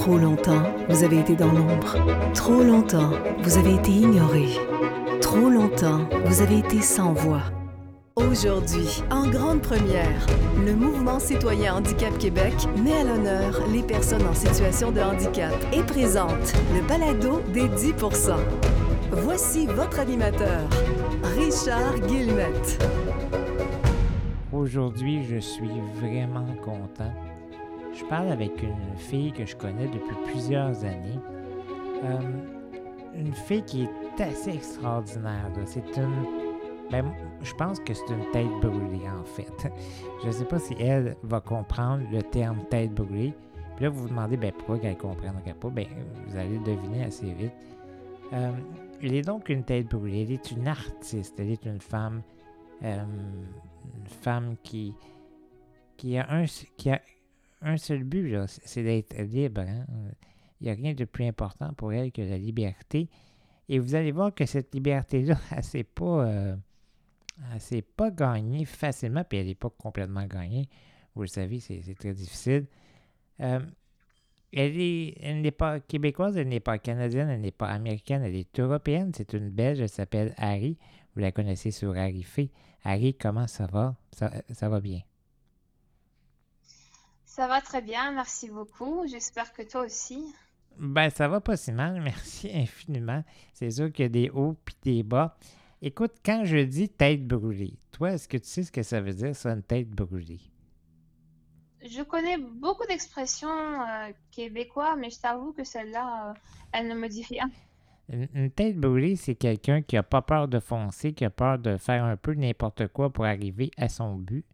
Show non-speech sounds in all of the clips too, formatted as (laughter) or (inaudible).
Trop longtemps, vous avez été dans l'ombre. Trop longtemps, vous avez été ignoré. Trop longtemps, vous avez été sans voix. Aujourd'hui, en grande première, le mouvement citoyen Handicap Québec met à l'honneur les personnes en situation de handicap et présente le balado des 10% Voici votre animateur, Richard Guillemette. Aujourd'hui, je suis vraiment content. Je parle avec une fille que je connais depuis plusieurs années. Euh, une fille qui est assez extraordinaire. C'est une. Ben, je pense que c'est une tête brûlée, en fait. (laughs) Je ne sais pas si elle va comprendre le terme tête brûlée. Puis là, vous vous demandez ben, pourquoi elle ne comprendrait pas? Ben, vous allez le deviner assez vite. Euh, elle est donc une tête brûlée. Elle est une artiste. Elle est une femme euh, une femme qui, qui, a un, qui a un seul but, c'est d'être libre. Hein. Il n'y a rien de plus important pour elle que la liberté. Et vous allez voir que cette liberté-là, (laughs) elle ne pas, euh, pas gagnée facilement, puis elle n'est pas complètement gagnée. Vous le savez, c'est très difficile. Euh, elle n'est pas québécoise, elle n'est pas canadienne, elle n'est pas américaine, elle est européenne. C'est une Belge, elle s'appelle Harry. Vous la connaissez sur Harry Fay. Harry, comment ça va? Ça va bien? Ça va très bien, merci beaucoup. J'espère que toi aussi. Ben, ça va pas si mal, (laughs) merci infiniment. C'est sûr qu'il y a des hauts puis des bas. Écoute, quand je dis tête brûlée, toi, est-ce que tu sais ce que ça veut dire, ça, une tête brûlée? Je connais beaucoup d'expressions euh, québécoises, mais je t'avoue que celle-là, euh, elle ne me dit rien. Une, tête brûlée, c'est quelqu'un qui n'a pas peur de foncer, qui a peur de faire un peu n'importe quoi pour arriver à son but.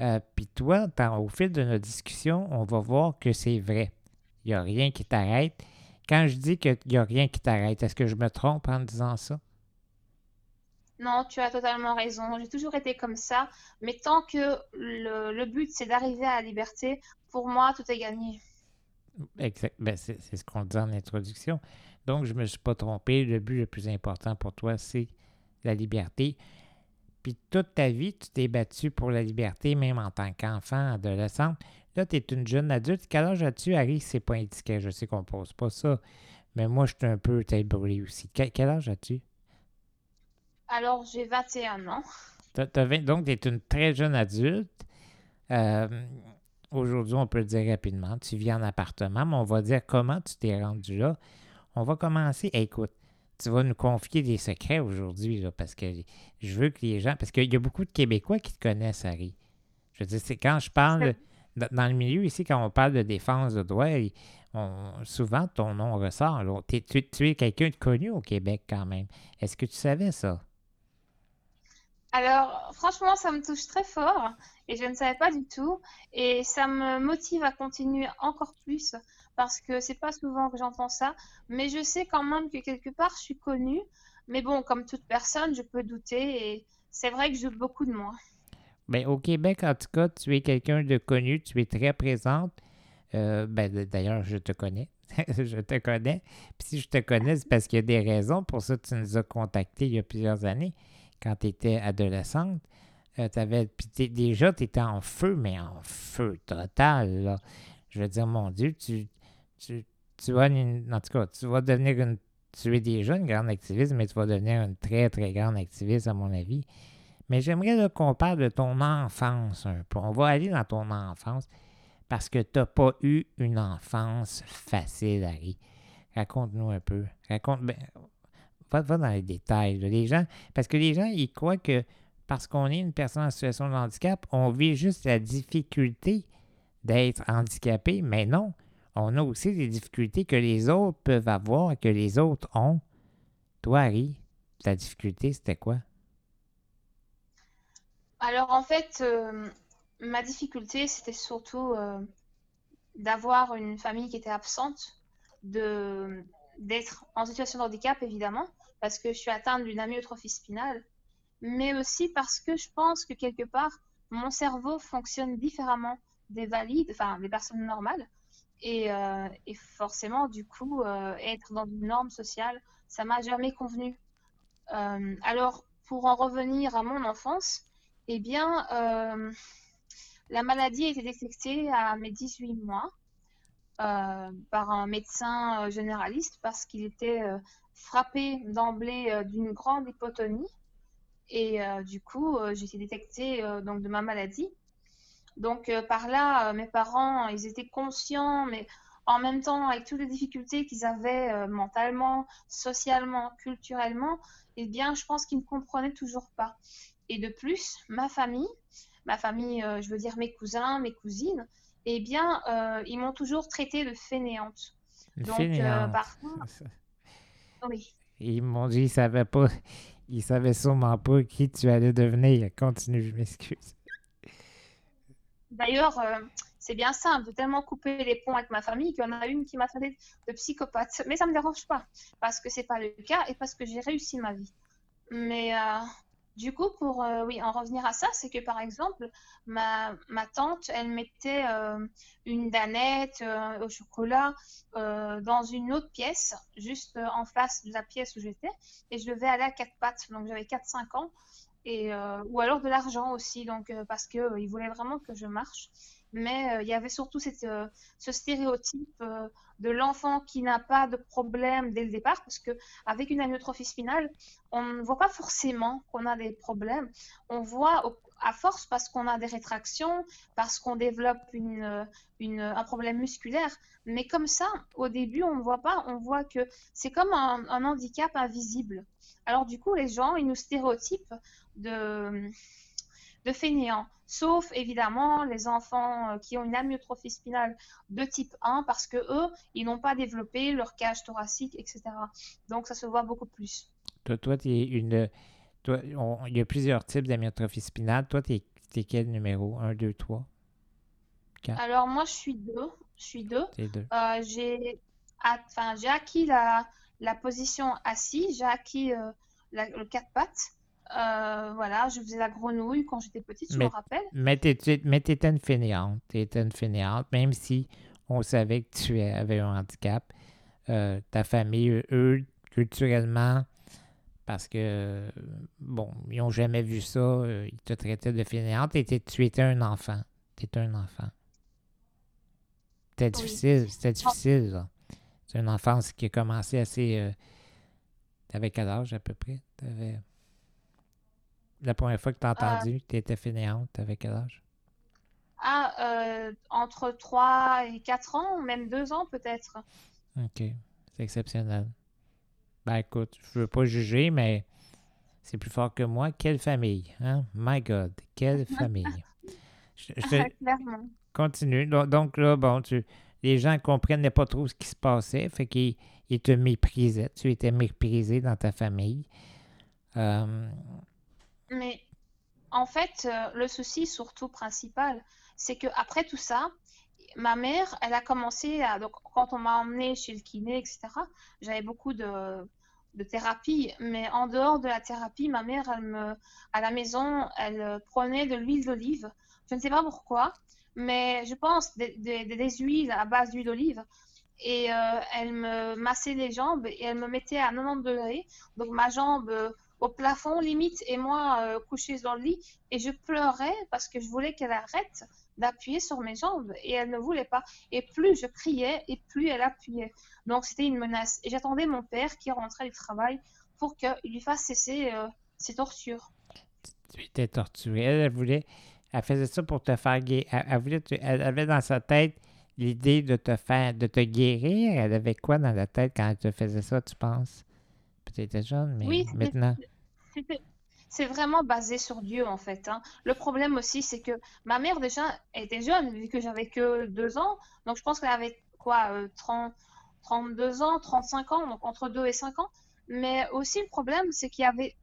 Euh, puis toi, au fil de notre discussion, on va voir que c'est vrai. Il n'y a rien qui t'arrête. Quand je dis qu'il n'y a rien qui t'arrête, est-ce que je me trompe en disant ça? Non, tu as totalement raison. J'ai toujours été comme ça. Mais tant que le, but, c'est d'arriver à la liberté, pour moi, tout est gagné. Exact. Ben, c'est ce qu'on dit en introduction. Donc, je ne me suis pas trompé. Le but le plus important pour toi, c'est la liberté. Puis toute ta vie, tu t'es battu pour la liberté, même en tant qu'enfant, adolescente. Là, tu es une jeune adulte. Quel âge as-tu, Harry? C'est pas indiqué. Je sais qu'on ne pose pas ça. Mais moi, je suis un peu tête brûlée aussi. Quel, âge as-tu? Alors, j'ai 21 ans. donc, tu es une très jeune adulte. Euh, aujourd'hui, on peut le dire rapidement. Tu vis en appartement, mais on va dire comment tu t'es rendu là. On va commencer. écoute, tu vas nous confier des secrets aujourd'hui, parce que je veux que les gens. Parce qu'il y a beaucoup de Québécois qui te connaissent, Harry. Je veux dire, c'est quand je parle. Dans le milieu ici, quand on parle de défense de droit, souvent ton nom ressort. tu, tu, es quelqu'un de connu au Québec quand même. Est-ce que tu savais ça? Alors, franchement, ça me touche très fort et je ne savais pas du tout. Et ça me motive à continuer encore plus parce que c'est pas souvent que j'entends ça. Mais je sais quand même que quelque part, je suis connue. Mais bon, comme toute personne, je peux douter et c'est vrai que je doute beaucoup de moi. Bien, au Québec, en tout cas, tu es quelqu'un de connu, tu es très présente. Euh, ben, D'ailleurs, je te connais. (laughs) je te connais. Puis si je te connais, c'est parce qu'il y a des raisons. Pour ça, tu nous as contactés il y a plusieurs années quand tu étais adolescente. Euh, avais, puis déjà, tu étais en feu, mais en feu total. Je veux dire, mon Dieu, tu, tu, tu vas, en tout cas, tu vas devenir une. Tu es déjà une grande activiste, mais tu vas devenir une très, très grande activiste, à mon avis. Mais j'aimerais qu'on parle de ton enfance un peu. On va aller dans ton enfance parce que tu n'as pas eu une enfance facile, Harry. Raconte-nous un peu. Raconte. Ben, va, dans les détails. Les gens, parce que les gens, ils croient que parce qu'on est une personne en situation de handicap, on vit juste la difficulté d'être handicapé, mais non. On a aussi des difficultés que les autres peuvent avoir et que les autres ont. Toi, Harry, ta difficulté, c'était quoi? Alors, en fait, euh, ma difficulté, c'était surtout euh, d'avoir une famille qui était absente, de, d'être en situation de handicap, évidemment, parce que je suis atteinte d'une amyotrophie spinale, mais aussi parce que je pense que quelque part, mon cerveau fonctionne différemment des valides, enfin des personnes normales. Et, euh, forcément, du coup, euh, être dans une norme sociale, ça m'a jamais convenu. Euh, alors, pour en revenir à mon enfance, eh bien, la maladie a été détectée à mes 18 mois. par un médecin généraliste parce qu'il était frappé d'emblée d'une grande hypotonie. Et du coup, j'ai été détectée donc de ma maladie. Donc par là, mes parents, ils étaient conscients, mais en même temps, avec toutes les difficultés qu'ils avaient euh, mentalement, socialement, culturellement, eh bien, je pense qu'ils ne comprenaient toujours pas. Et de plus, ma famille, ma famille, euh, je veux dire mes cousins, mes cousines, eh bien, euh, ils m'ont toujours traité de fainéante. Donc, par contre, oui. Ils m'ont dit, ils savaient pas, ils savaient sûrement pas qui tu allais devenir. Continue, je m'excuse. D'ailleurs, c'est bien simple, de tellement couper les ponts avec ma famille qu'il y en a une qui m'a traité de psychopathe. Mais ça ne me dérange pas, parce que c'est pas le cas et parce que j'ai réussi ma vie. Mais euh, du coup, pour euh, oui, en revenir à ça, c'est que par exemple, ma, ma tante, elle mettait euh, une danette au chocolat dans une autre pièce, juste en face de la pièce où j'étais, et je devais aller à quatre pattes, donc j'avais 4-5 ans. Et, ou alors de l'argent aussi, donc parce qu'il voulait vraiment que je marche mais euh, il y avait surtout euh, ce stéréotype euh, de l'enfant qui n'a pas de problème dès le départ, parce qu'avec une amyotrophie spinale, on ne voit pas forcément qu'on a des problèmes. On voit à force parce qu'on a des rétractions, parce qu'on développe un problème musculaire. Mais comme ça, au début, on ne voit pas. On voit que c'est comme un, handicap invisible. Alors du coup, les gens, ils nous stéréotypent de de fainéants, sauf évidemment les enfants euh, qui ont une amyotrophie spinale de type 1 parce que eux, ils n'ont pas développé leur cage thoracique, etc. Donc ça se voit beaucoup plus. Toi, toi es une. Toi, il y a plusieurs types d'amyotrophie spinale. Toi, tu es, quel numéro? 1, 2, 3 Alors, moi, je suis 2. Je suis 2. Euh, j'ai acquis la, la position assise, j'ai acquis euh, le 4 pattes. Euh, voilà, je faisais la grenouille quand j'étais petite, je me rappelle. Mais tu étais une fainéante. Tu étais une fainéante, même si on savait que tu avais un handicap. Euh, ta famille, eux, culturellement, parce que, bon, ils n'ont jamais vu ça, euh, ils te traitaient de fainéante et tu étais un enfant. Tu étais un enfant. C'était difficile, c'était difficile, C'est une enfance qui a commencé assez. Tu avais quel âge à peu près? Avais... La première fois que tu as entendu que tu étais fainéante, avec quel âge? Ah, euh, entre 3 et 4 ans, même 2 ans peut-être. OK, c'est exceptionnel. Ben écoute, je veux pas juger, mais c'est plus fort que moi. Quelle famille, hein? My God, quelle (laughs) famille. je, Clairement. Continue. Donc là, bon, tu, les gens ne comprenaient pas trop ce qui se passait, fait qu'ils te méprisaient. Tu étais méprisé dans ta famille. Euh, mais en fait, euh, le souci surtout principal, c'est que après tout ça, ma mère, elle a commencé à. Donc, quand on m'a emmenée chez le kiné, etc., j'avais beaucoup de, de thérapie. Mais en dehors de la thérapie, ma mère, à la maison, elle prenait de l'huile d'olive. Je ne sais pas pourquoi, mais je pense des, des, huiles à base d'huile d'olive. Et euh, elle me massait les jambes et elle me mettait à 90 degrés. Donc ma jambe au plafond limite et moi euh, couchée dans le lit et je pleurais parce que je voulais qu'elle arrête d'appuyer sur mes jambes et elle ne voulait pas. Et plus je criais et plus elle appuyait. Donc c'était une menace. Et j'attendais mon père qui rentrait du travail pour qu'il lui fasse cesser euh, ses tortures. Tu étais torturée. Elle, voulait, elle faisait ça pour te faire guérir. Elle, voulait, elle avait dans sa tête l'idée de te faire, de te guérir. Elle avait quoi dans la tête quand elle te faisait ça, tu penses? Peut-être jeune, mais oui, maintenant. C'est vraiment basé sur Dieu, en fait. Hein. Le problème aussi, c'est que ma mère, déjà, était jeune, vu que j'avais que deux ans. Donc, je pense qu'elle avait quoi, 30, euh, 32 ans, 35 ans, donc entre 2 et 5 ans. Mais aussi, le problème, c'est qu'il y avait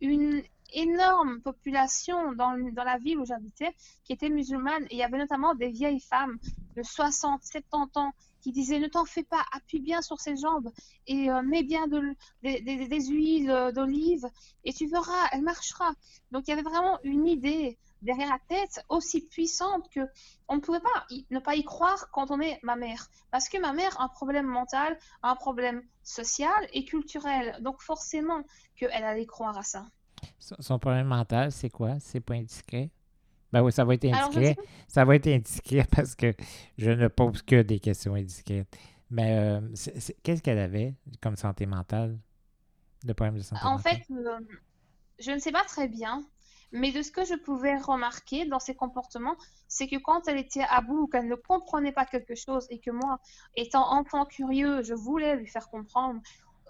une énorme population dans, dans la ville où j'habitais qui était musulmane. Il y avait notamment des vieilles femmes de 60, 70 ans qui disaient ne t'en fais pas, appuie bien sur ses jambes et euh, mets bien de, des huiles euh, d'olive et tu verras, elle marchera. Donc il y avait vraiment une idée derrière la tête aussi puissante que on ne pouvait pas ne pas y croire quand on est ma mère. Parce que ma mère a un problème mental, un problème social et culturel. Donc forcément qu'elle allait croire à ça. Son problème mental, c'est quoi? C'est pas indiscret? Ben oui, ça va être indiscret. Ça va être indiscret (laughs) parce que je ne pose que des questions indiscrètes. Mais euh, qu'est-ce qu'elle avait comme santé mentale? De problème de santé en mentale? fait, euh, je ne sais pas très bien. Mais de ce que je pouvais remarquer dans ses comportements, c'est que quand elle était à bout ou qu'elle ne comprenait pas quelque chose et que moi, étant enfant curieux, je voulais lui faire comprendre,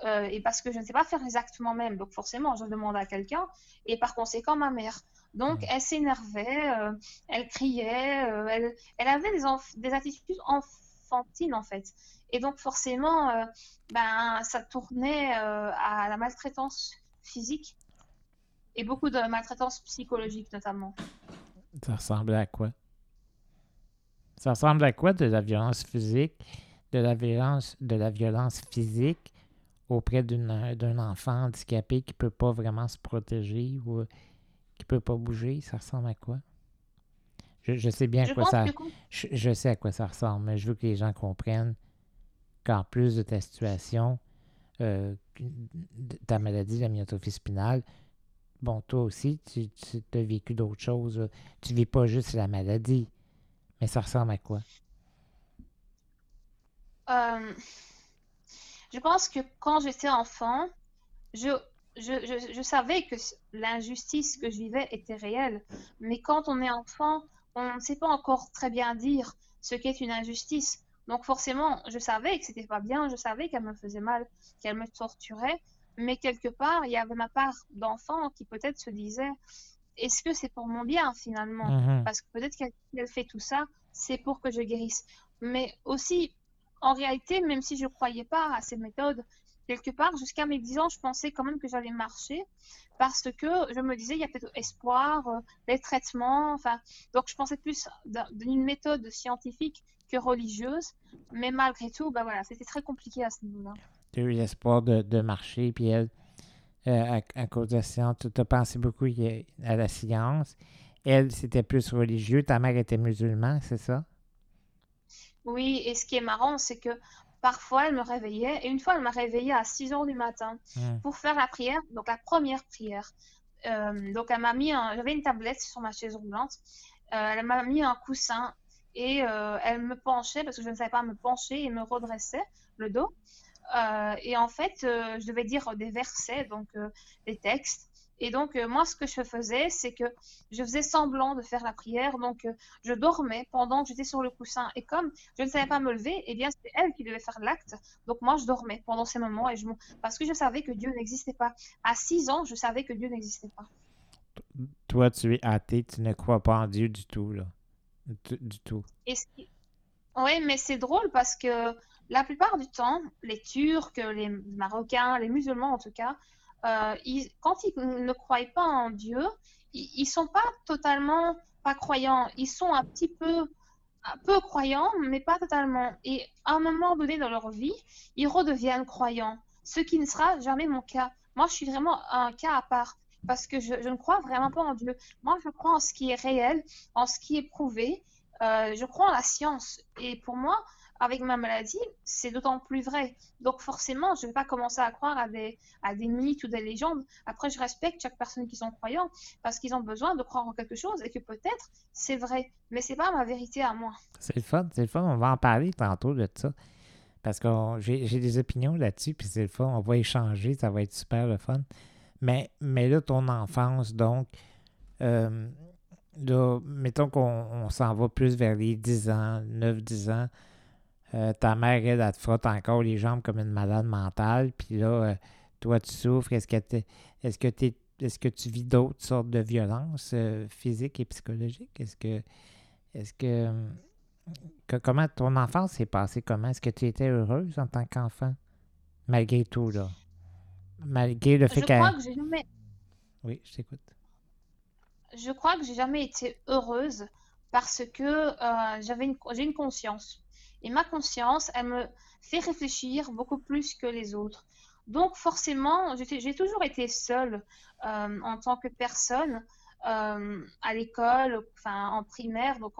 euh, et parce que je ne sais pas faire exactement même, donc forcément, je demandais à quelqu'un, et par conséquent, ma mère. Donc, elle s'énervait, euh, elle criait, euh, elle, elle, avait des, des, attitudes enfantines, en fait. Et donc, forcément, ben, ça tournait à la maltraitance physique et beaucoup de maltraitance psychologique notamment. Ça ressemble à quoi? Ça ressemble à quoi de la violence physique, de la violence, de la violence physique auprès d'un enfant handicapé qui ne peut pas vraiment se protéger ou qui peut pas bouger? Ça ressemble à quoi? Je, sais bien à quoi ça. Je, sais à quoi ça ressemble, mais je veux que les gens comprennent qu'en plus de ta situation, euh, ta maladie, la myotophie spinale, bon, toi aussi, tu, tu as vécu d'autres choses. Tu vis pas juste la maladie. Mais ça ressemble à quoi? Euh, je pense que quand j'étais enfant, je, je, savais que l'injustice que je vivais était réelle. Mais quand on est enfant, on ne sait pas encore très bien dire ce qu'est une injustice. Donc forcément, je savais que c'était pas bien, je savais qu'elle me faisait mal, qu'elle me torturait, mais quelque part, il y avait ma part d'enfant qui peut-être se disait est-ce que c'est pour mon bien finalement? Mhm. Parce que peut-être qu'elle fait tout ça, c'est pour que je guérisse. Mais aussi, en réalité, même si je ne croyais pas à ces méthodes, quelque part, jusqu'à mes 10 ans, je pensais quand même que j'allais marcher parce que je me disais, il y a peut-être espoir, euh, des traitements, enfin, donc je pensais plus d'une méthode scientifique que religieuse, mais malgré tout, bah voilà, c'était très compliqué à ce niveau-là tu as eu l'espoir de, marcher, puis elle, euh, à, cause de la science, tu as pensé beaucoup à la science. Elle, c'était plus religieux. Ta mère était musulmane, c'est ça? Oui, et ce qui est marrant, c'est que parfois, elle me réveillait, et une fois, elle m'a réveillée à 6 heures du matin hmm. pour faire la prière, donc la première prière. Euh, donc, elle m'a mis, j'avais une tablette sur ma chaise roulante, euh, elle m'a mis un coussin et elle me penchait, parce que je ne savais pas me pencher, et me redressait le dos. Euh, et en fait, euh, je devais dire des versets, donc euh, des textes. Et donc, moi, ce que je faisais, c'est que je faisais semblant de faire la prière. Donc, je dormais pendant que j'étais sur le coussin. Et comme je ne savais pas me lever, eh bien, c'était elle qui devait faire l'acte. Donc, moi, je dormais pendant ces moments. Et je... Parce que je savais que Dieu n'existait pas. À 6 ans, je savais que Dieu n'existait pas. Toi, tu es athée, tu ne crois pas en Dieu du tout, là. Du, tout. Oui, mais c'est drôle parce que la plupart du temps, les Turcs, les Marocains, les musulmans en tout cas, euh, quand ils ne croient pas en Dieu, ils, ne sont pas totalement pas croyants. Ils sont un petit peu peu croyants, mais pas totalement. Et à un moment donné dans leur vie, ils redeviennent croyants, ce qui ne sera jamais mon cas. Moi, je suis vraiment un cas à part parce que je, ne crois vraiment pas en Dieu. Moi, je crois en ce qui est réel, en ce qui est prouvé. Euh, je crois en la science. Et pour moi, avec ma maladie, c'est d'autant plus vrai. Donc forcément, je ne vais pas commencer à croire à des, à des mythes ou des légendes. Après, je respecte chaque personne qui sont croyants parce qu'ils ont besoin de croire en quelque chose et que peut-être c'est vrai, mais c'est pas ma vérité à moi. C'est le fun, c'est le fun. On va en parler tantôt de ça. Parce que j'ai des opinions là-dessus, puis c'est le fun. On va échanger, ça va être super le fun. Mais, mais là, ton enfance, donc, euh, là, mettons qu'on s'en va plus vers les 10 ans, 9-10 ans. Euh, ta mère, elle, elle, te frotte encore les jambes comme une malade mentale. Puis là, euh, toi, tu souffres. Est-ce que, est-ce que, est-ce que tu vis d'autres sortes de violences euh, physiques et psychologiques? Est-ce que. Est-ce que, Comment ton enfance s'est passée? Comment? Est-ce que tu étais heureuse en tant qu'enfant? Malgré tout, là? Malgré le fait je Crois que j'ai jamais... Oui, je t'écoute. Je crois que j'ai jamais été heureuse parce que j'avais une... j'ai une conscience. Et ma conscience, elle me fait réfléchir beaucoup plus que les autres. Donc forcément, j'ai toujours été seule euh, en tant que personne euh, à l'école, enfin en primaire, donc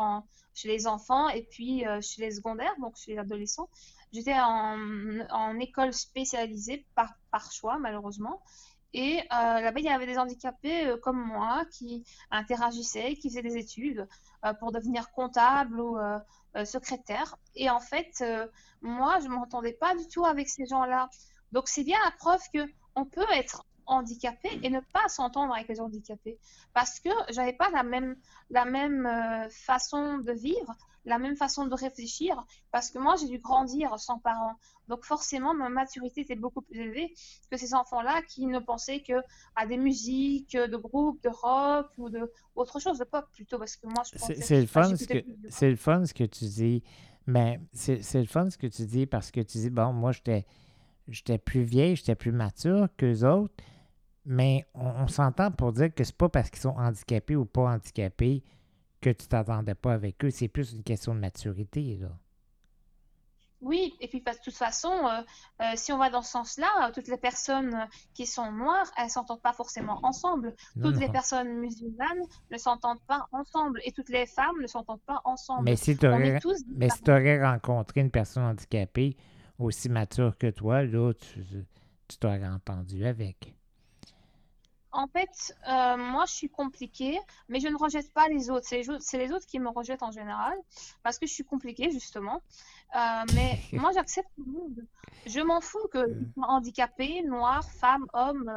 chez les enfants et puis euh, chez les secondaires, donc chez les adolescents. J'étais en, école spécialisée par choix malheureusement. Et euh, là-bas, il y avait des handicapés euh, comme moi qui interagissaient, qui faisaient des études euh, pour devenir comptable ou secrétaire. Et en fait, moi, je ne m'entendais pas du tout avec ces gens-là. Donc, c'est bien la preuve que on peut être handicapé et ne pas s'entendre avec les handicapés parce que j'avais pas la même la même façon de vivre la même façon de réfléchir parce que moi j'ai dû grandir sans parents. Donc forcément ma maturité était beaucoup plus élevée que ces enfants-là qui ne pensaient que à des musiques de groupes de rock ou de autre chose de pop plutôt parce que moi je pensais c'est le fun ce que c'est le fun ce que tu dis mais c'est le fun ce que tu dis parce que tu dis bon moi j'étais j'étais plus vieille, j'étais plus mature qu'eux autres mais on, on s'entend pour dire que c'est pas parce qu'ils sont handicapés ou pas handicapés que tu t'attendais pas avec eux. C'est plus une question de maturité, là. Oui, et puis de toute façon, euh, euh, si on va dans ce sens-là, toutes les personnes qui sont noires, elles s'entendent pas forcément ensemble. toutes les personnes musulmanes ne s'entendent pas ensemble et toutes les femmes ne s'entendent pas ensemble. Mais si tu aurais, si aurais rencontré une personne handicapée aussi mature que toi, là, tu, t'aurais entendu avec. En fait, euh, moi, je suis compliquée, mais je ne rejette pas les autres. C'est les, autres qui me rejettent en général, parce que je suis compliquée, justement. Euh, mais moi, j'accepte tout le monde. Je m'en fous que handicapé, noir, femme, homme.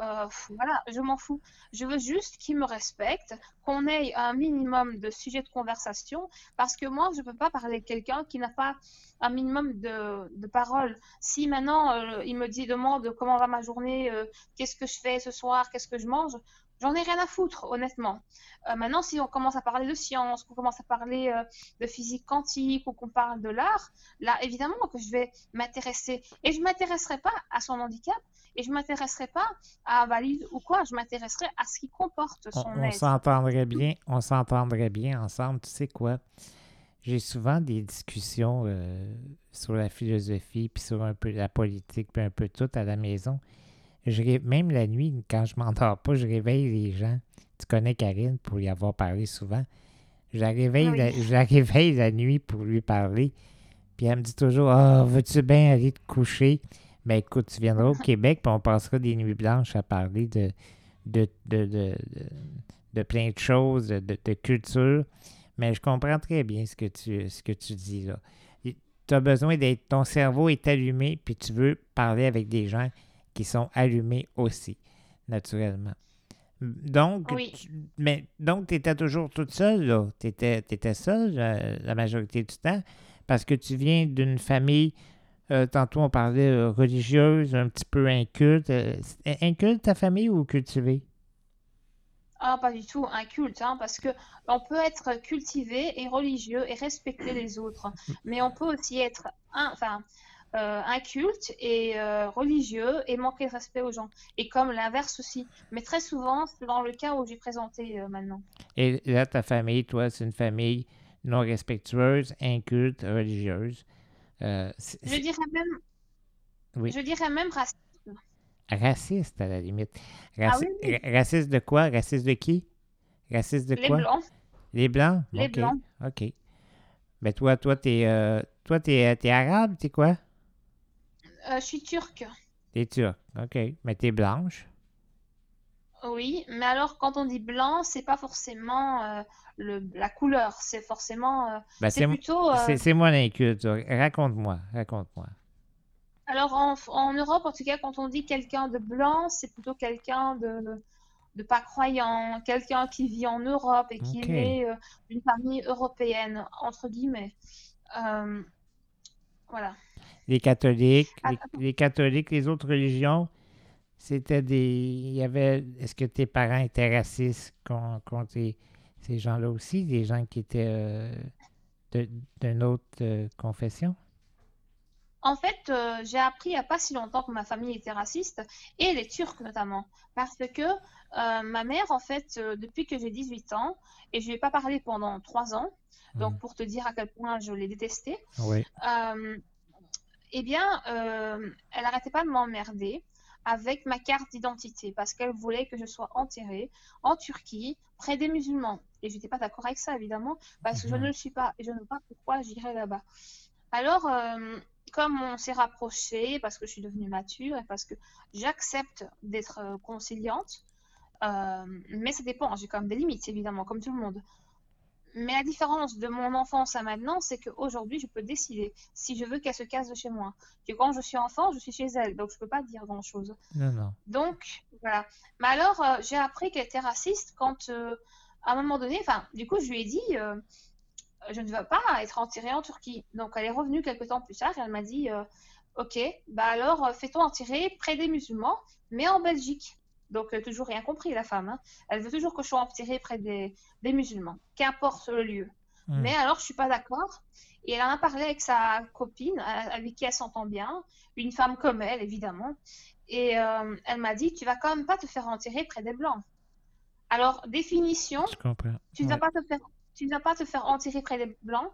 Euh, voilà, je m'en fous. Je veux juste qu'ils me respectent, qu'on ait un minimum de sujets de conversation, parce que moi, je ne peux pas parler de quelqu'un qui n'a pas un minimum de, de paroles. Si maintenant euh, il me dit, demande comment va ma journée, euh, qu'est-ce que je fais ce soir, qu'est-ce que je mange, j'en ai rien à foutre, honnêtement. Euh, maintenant, si on commence à parler de science, qu'on commence à parler de physique quantique ou qu'on parle de l'art, là, évidemment que je vais m'intéresser. Et je ne m'intéresserai pas à son handicap, et je ne m'intéresserai pas à valide ou quoi, je m'intéresserai à ce qui comporte son on, on s'entendrait bien, on s'entendrait bien ensemble, tu sais quoi? J'ai souvent des discussions euh, sur la philosophie, puis sur un peu la politique, puis un peu tout à la maison. Je, même la nuit, quand je m'endors pas, je réveille les gens. Tu connais Karine pour y avoir parlé souvent. Je la réveille, la, je la (laughs) réveille la nuit pour lui parler. Puis elle me dit toujours Ah, veux-tu bien aller te coucher? Ben écoute, tu viendras au (laughs) Québec, puis on passera des nuits blanches à parler de, de, de, de, de plein de choses, de, culture. Mais je comprends très bien ce que tu, ce que tu dis là. Tu as besoin d'être. Ton cerveau est allumé, puis tu veux parler avec des gens qui sont allumés aussi, naturellement. Donc, tu, mais, donc, étais toujours toute seule, là? Tu étais, étais, seule euh, la majorité du temps, parce que tu viens d'une famille, euh, tantôt on parlait euh, religieuse, un petit peu inculte. inculte ta famille ou cultivée? Ah, pas du tout, un culte, hein, parce que on peut être cultivé et religieux et respecter les autres, mais on peut aussi être, enfin, euh, inculte et euh, religieux et manquer de respect aux gens. Et comme l'inverse aussi. Mais très souvent, c'est dans le cas où j'ai présenté euh, maintenant. Et là, ta famille, toi, c'est une famille non respectueuse, inculte, religieuse. je dirais même, oui. je dirais même raciste. Raciste, à la limite. ah oui? Raciste de quoi? Raciste de qui? Raciste de quoi? Les Blancs. Les Blancs? Les Blancs. OK. Mais ben, toi, toi, t'es euh, toi, t'es, es arabe, t'es quoi? Euh, je suis turque. T'es turque, OK. Mais t'es blanche? Oui, mais alors quand on dit blanc, c'est pas forcément euh, le, la couleur, c'est forcément. Ben, c'est, plutôt. C'est, moi l'inculte. Raconte-moi, raconte-moi. Alors en, Europe, en tout cas, quand on dit quelqu'un de blanc, c'est plutôt quelqu'un de, de pas croyant, quelqu'un qui vit en Europe et qui est euh, d'une famille européenne, entre guillemets. Euh, voilà. Les catholiques, les, catholiques, les autres religions, c'était des. Il y avait. Est-ce que tes parents étaient racistes contre ces gens-là aussi, des gens qui étaient euh, d'une autre confession? En fait, euh, j'ai appris il n'y a pas si longtemps que ma famille était raciste, et les Turcs notamment, parce que euh, ma mère, en fait, euh, depuis que j'ai 18 ans, et je ne lui ai pas parlé pendant 3 ans, donc mmh. pour te dire à quel point je l'ai détesté, eh bien, elle n'arrêtait pas de m'emmerder avec ma carte d'identité, parce qu'elle voulait que je sois enterrée en Turquie, près des musulmans. Et je n'étais pas d'accord avec ça, évidemment, parce que je mmh. ne le suis pas, et je ne sais pas pourquoi j'irais là-bas. Alors, comme on s'est rapproché, parce que je suis devenue mature et parce que j'accepte d'être euh, conciliante, euh, mais ça dépend, j'ai quand même des limites, évidemment, comme tout le monde. Mais la différence de mon enfance à maintenant, c'est qu'aujourd'hui, je peux décider si je veux qu'elle se casse de chez moi. Que quand je suis enfant, je suis chez elle, donc je ne peux pas dire grand-chose. Non, non. Donc, voilà. Mais alors, euh, j'ai appris qu'elle était raciste quand, euh, à un moment donné, enfin, du coup, je lui ai dit, je ne veux pas être enterrée en Turquie. Donc, elle est revenue quelques temps plus tard et elle m'a dit, ok, bah alors, fais-toi enterrer près des musulmans, mais en Belgique. Donc, euh, toujours rien compris, la femme. hein. Elle veut toujours que je sois enterrée près des, des musulmans, qu'importe le lieu. Hmm. Mais alors, je suis pas d'accord. Et elle en a parlé avec sa copine, euh, avec qui elle s'entend bien, une femme comme elle, évidemment. Et euh, elle m'a dit, tu vas quand même pas te faire enterrer près des blancs. Alors, définition, tu ne vas pas te faire, tu ne vas pas te faire enterrer près des blancs,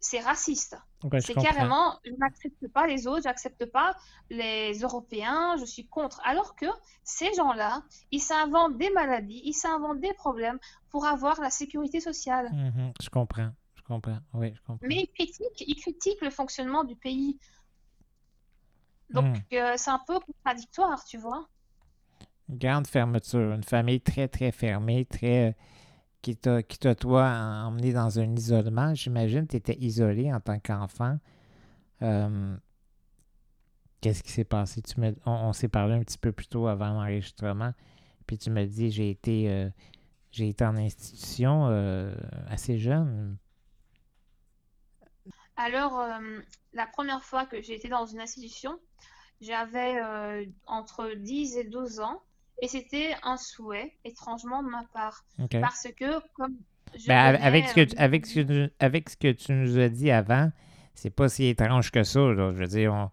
c'est raciste. C'est carrément, je n'accepte pas les autres, j'accepte pas les Européens, je suis contre. Alors que ces gens-là, ils s'inventent des maladies, ils s'inventent des problèmes pour avoir la sécurité sociale. Mhm, Je comprends. Je comprends. Oui, je comprends. Mais ils critiquent, ils critiquent le fonctionnement du pays. Donc Hmm. euh, c'est un peu contradictoire, tu vois. Une grande fermeture. Une famille très, très fermée, très. Qui t'a, qui t'a, toi, emmené dans un isolement. J'imagine que tu étais isolé en tant qu'enfant. Euh, Qu'est-ce qui s'est passé? Tu me, on, s'est parlé un petit peu plus tôt avant l'enregistrement. Puis tu me dis, j'ai été, euh, j'ai été en institution euh, assez jeune. Alors, la première fois que j'ai été dans une institution, j'avais entre 10 et 12 ans et c'était un souhait, étrangement, de ma part. Parce que, comme je Ben, venais, avec, ce que, euh, tu- avec, ce que, tu- avec ce que tu nous as dit avant, c'est pas si étrange que ça. là. Je veux dire, on,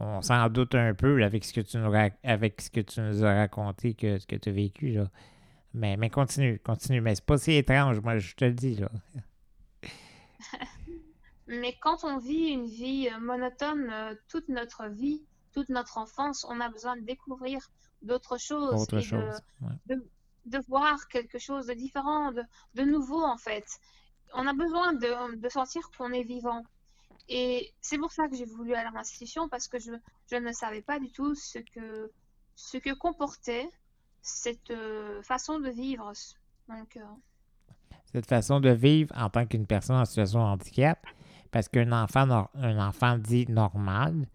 on s'en doute un peu là, avec, ce que tu nous avec ce que tu nous as raconté, que, ce que tu as vécu. Là. Mais, mais continue, continue. Mais c'est pas si étrange, moi, je te le dis. Là. (laughs) Mais quand on vit une vie euh, monotone euh, toute notre vie, toute notre enfance, on a besoin de découvrir d'autres choses Autre et de- chose. ouais. de voir quelque chose de différent, de, de nouveau en fait. On a besoin de, de sentir qu'on est vivant. Et c'est pour ça que j'ai voulu aller à l'institution parce que je, je ne savais pas du tout ce que, ce que comportait cette euh, façon de vivre. Donc, euh, Cette façon de vivre en tant qu'une personne en situation de handicap, parce qu'un enfant, un enfant dit normal,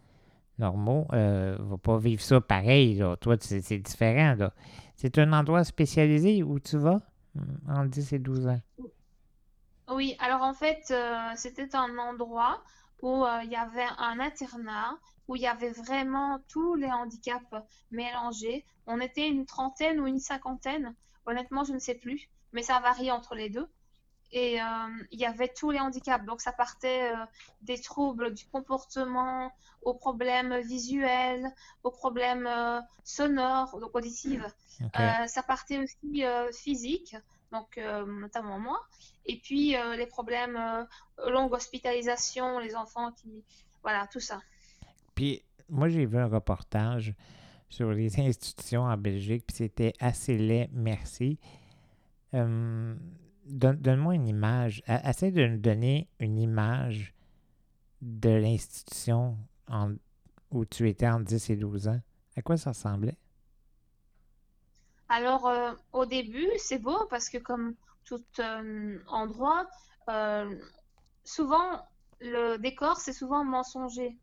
normaux, euh, va pas vivre ça pareil. Toi, c'est différent. C'est un endroit spécialisé où tu vas mm, en 10 et 12 ans? Oui, alors en fait, euh, c'était un endroit où euh, il y avait un internat, où il y avait vraiment tous les handicaps mélangés. On était une trentaine ou une cinquantaine, honnêtement, je ne sais plus, mais ça varie entre les deux. Et euh, il y avait tous les handicaps, donc ça partait euh, des troubles du comportement aux problèmes visuels, aux problèmes euh, sonores, donc auditifs. Ça partait aussi physique, donc notamment moi. Et puis les problèmes, longue hospitalisation, les enfants qui. Voilà, tout ça. Puis, moi, j'ai vu un reportage sur les (laughs) institutions en Belgique, puis c'était assez laid, merci. Euh, Donne-moi une image. Essaie de nous donner une image de l'institution où tu étais en 10 et 12 ans. À quoi ça ressemblait? Alors, euh, au début, c'est beau parce que, comme tout euh, endroit, euh, souvent, le décor, c'est souvent mensonger.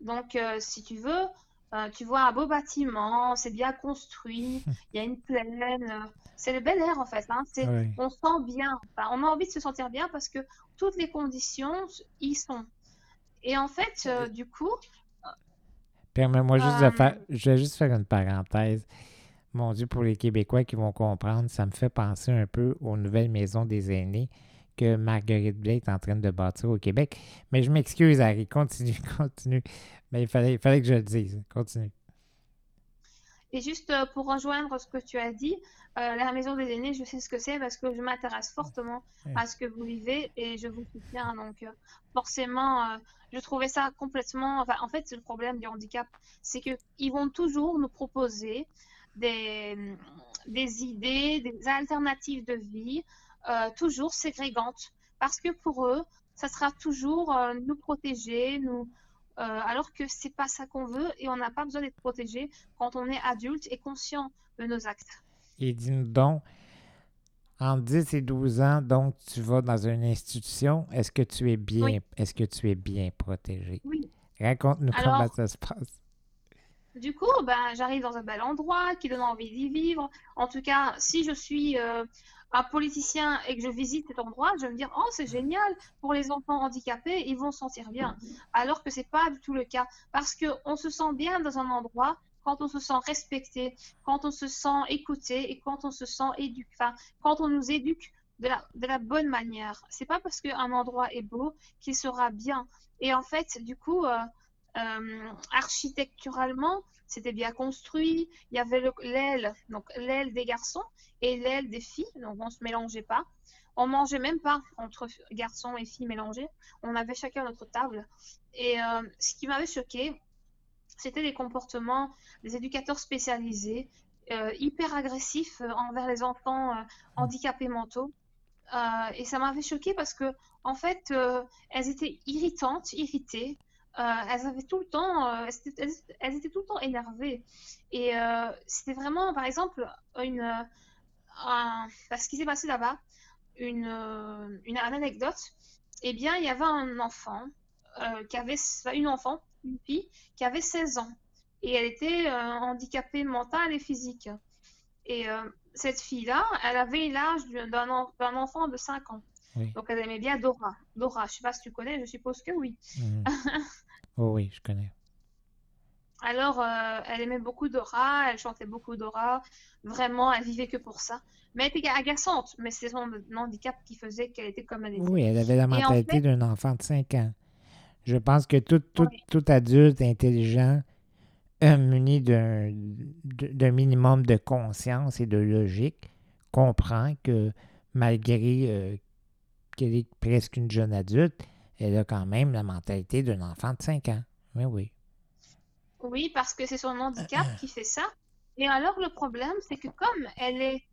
Donc, si tu veux, euh, tu vois un beau bâtiment, c'est bien construit, (laughs) il y a une plaine, euh, c'est le bel air en fait. hein, Oui. on se sent bien. Enfin, on a envie de se sentir bien parce que toutes les conditions y sont. Et en fait, euh, du coup, Permets-moi juste de faire. Je vais juste faire une parenthèse. Mon Dieu, pour les Québécois qui vont comprendre, ça me fait penser un peu aux nouvelles maisons des aînés que Marguerite Blais est en train de bâtir au Québec. Mais je m'excuse, Harry. Continue, (laughs) continue. Mais il fallait, il fallait que je le dise. Continue. Et juste euh, pour rejoindre ce que tu as dit, euh, la maison des aînés, je sais ce que c'est parce que je m'intéresse fortement à ce que vous vivez et je vous soutiens. Donc euh, forcément, euh, je trouvais ça complètement... Enfin, en fait, c'est le problème du handicap, c'est qu'ils vont toujours nous proposer des, des idées, des alternatives de vie, euh, toujours ségrégantes. Parce que pour eux, ça sera toujours euh, nous protéger, nous, alors que c'est pas ça qu'on veut et on n'a pas besoin d'être protégé quand on est adulte et conscient de nos actes. Et dis-nous donc, en 10 et 12 ans, donc tu vas dans une institution, est-ce que tu es bien, est-ce que tu es bien protégé? Oui. Raconte-nous comment ça se passe. Du coup, ben, j'arrive dans un bel endroit qui donne envie d'y vivre. En tout cas, si je suis euh, un politicien et que je visite cet endroit, je vais me dire oh c'est génial pour les enfants handicapés, ils vont se sentir bien. Alors que c'est pas du tout le cas parce que on se sent bien dans un endroit quand on se sent respecté, quand on se sent écouté et quand on se sent éduqué, enfin, quand on nous éduque de la, de la bonne manière. C'est pas parce qu'un endroit est beau qu'il sera bien. Et en fait, du coup, euh, euh, architecturalement, c'était bien construit. Il y avait l'aile, donc l'aile des garçons et l'aile des filles, donc on se mélangeait pas. On mangeait même pas entre garçons et filles mélangés. On avait chacun notre table. Et euh, ce qui m'avait choqué, c'était les comportements des éducateurs spécialisés, euh, hyper agressifs envers les enfants handicapés mentaux. et ça m'avait choqué parce que, en fait, elles étaient irritantes, irritées. Euh, elles avaient tout le temps, euh, elles, étaient, tout le temps énervées. Et euh, c'était vraiment, par exemple, une, un, ce qui s'est passé là-bas, une, une, anecdote. Eh bien, il y avait un enfant qui avait, une enfant, une fille, qui avait 16 ans. Et elle était handicapée mentale et physique. Et cette fille-là, elle avait l'âge d'un enfant de 5 ans. Donc elle aimait bien Dora. Dora, je sais pas si tu connais, je suppose que oui. Mhm. (laughs) oh oui, je connais. Alors, euh, elle aimait beaucoup Dora, elle chantait beaucoup Dora. Vraiment, elle vivait que pour ça. Mais elle était agaçante, mais c'est son handicap qui faisait qu'elle était comme elle était. Oui, elle avait la mentalité d'un enfant de 5 ans. Je pense que tout, tout, tout adulte intelligent, euh, muni d'un minimum de conscience et de logique, comprend que malgré euh, qu'elle est presque une jeune adulte, elle a quand même la mentalité d'un enfant de 5 ans. Oui, oui. Oui, parce que c'est son handicap qui fait ça. Et alors, le problème, c'est que comme elle est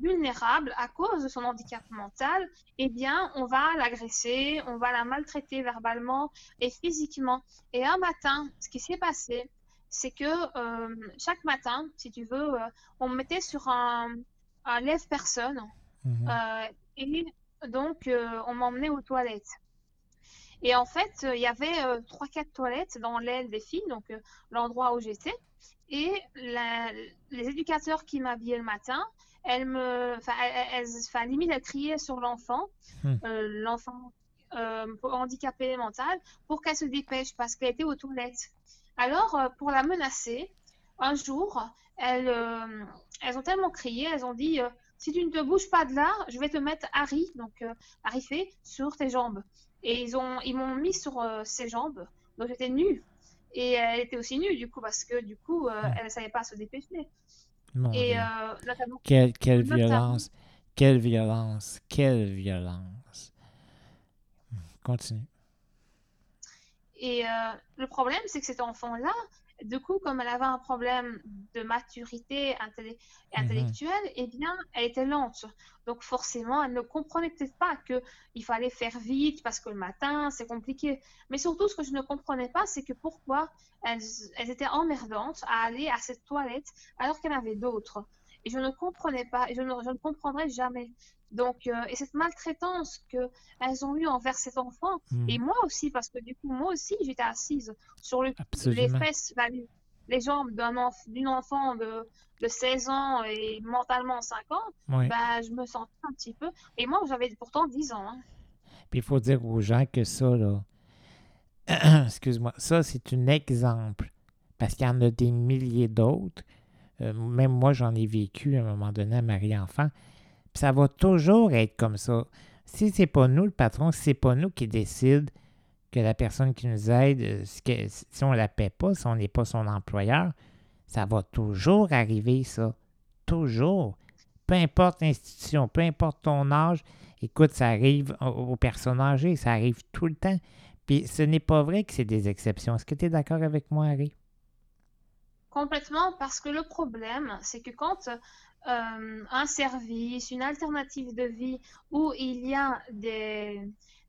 vulnérable à cause de son handicap mental, eh bien, on va l'agresser, on va la maltraiter verbalement et physiquement. Et un matin, ce qui s'est passé, c'est que euh, chaque matin, si tu veux, euh, on me mettait sur un, lève-personne mhm. euh, et donc euh, on m'emmenait aux toilettes. Et en fait, euh, il y avait euh, trois, quatre toilettes dans l'aile des filles, donc l'endroit où j'étais. Et les éducateurs qui m'habillaient le matin, elles me, enfin, elles, limite, elles criaient sur l'enfant, hmm. l'enfant handicapé mental, pour qu'elle se dépêche parce qu'elle était aux toilettes. Alors, pour la menacer, un jour, elles, elles ont tellement crié, elles ont dit si tu ne te bouges pas de là, je vais te mettre Harry, donc euh, Harry fait, sur tes jambes. Et ils ont, ils m'ont mis sur euh, ses jambes, donc j'étais nue. Et elle était aussi nue, du coup, parce que du coup, euh, elle ne savait pas se dépêcher. et quelle, quelle violence, quelle violence, quelle violence. Continue. Et le problème, c'est que cet enfant-là, du coup, comme elle avait un problème de maturité mhm. intellectuelle, eh bien, elle était lente. Donc, forcément, elle ne comprenait peut-être pas qu'il fallait faire vite parce que le matin, c'est compliqué. Mais surtout, ce que je ne comprenais pas, c'est que pourquoi elles, étaient emmerdantes à aller à cette toilette alors qu'elle avait d'autres. Et je ne comprenais pas, et je ne, je ne comprendrai jamais. Donc, euh, et cette maltraitance qu'elles ont eue envers cet enfant, hmm. et moi aussi, parce que du coup, moi aussi, j'étais assise sur le, les fesses, les jambes d'une enfant de, de, 16 ans et mentalement 5 ans, bah, je me sentais un petit peu. Et moi, j'avais pourtant 10 ans. Hein. Puis il faut dire aux gens que ça, là, (clears throat) excuse-moi, ça, c'est un exemple. Parce qu'il y en a des milliers d'autres. Euh, même moi, j'en ai vécu à un moment donné à Marie-Enfant ça va toujours être comme ça. Si c'est pas nous le patron, si c'est pas nous qui décide que la personne qui nous aide, euh, si on la paie pas, si on n'est pas son employeur, ça va toujours arriver, ça. Toujours. Peu importe l'institution, peu importe ton âge, écoute, ça arrive aux personnes âgées, ça arrive tout le temps. Puis ce n'est pas vrai que c'est des exceptions. Est-ce que tu es d'accord avec moi, Harry? Complètement, parce que le problème, c'est que quand euh, un service, une alternative de vie où il y a des,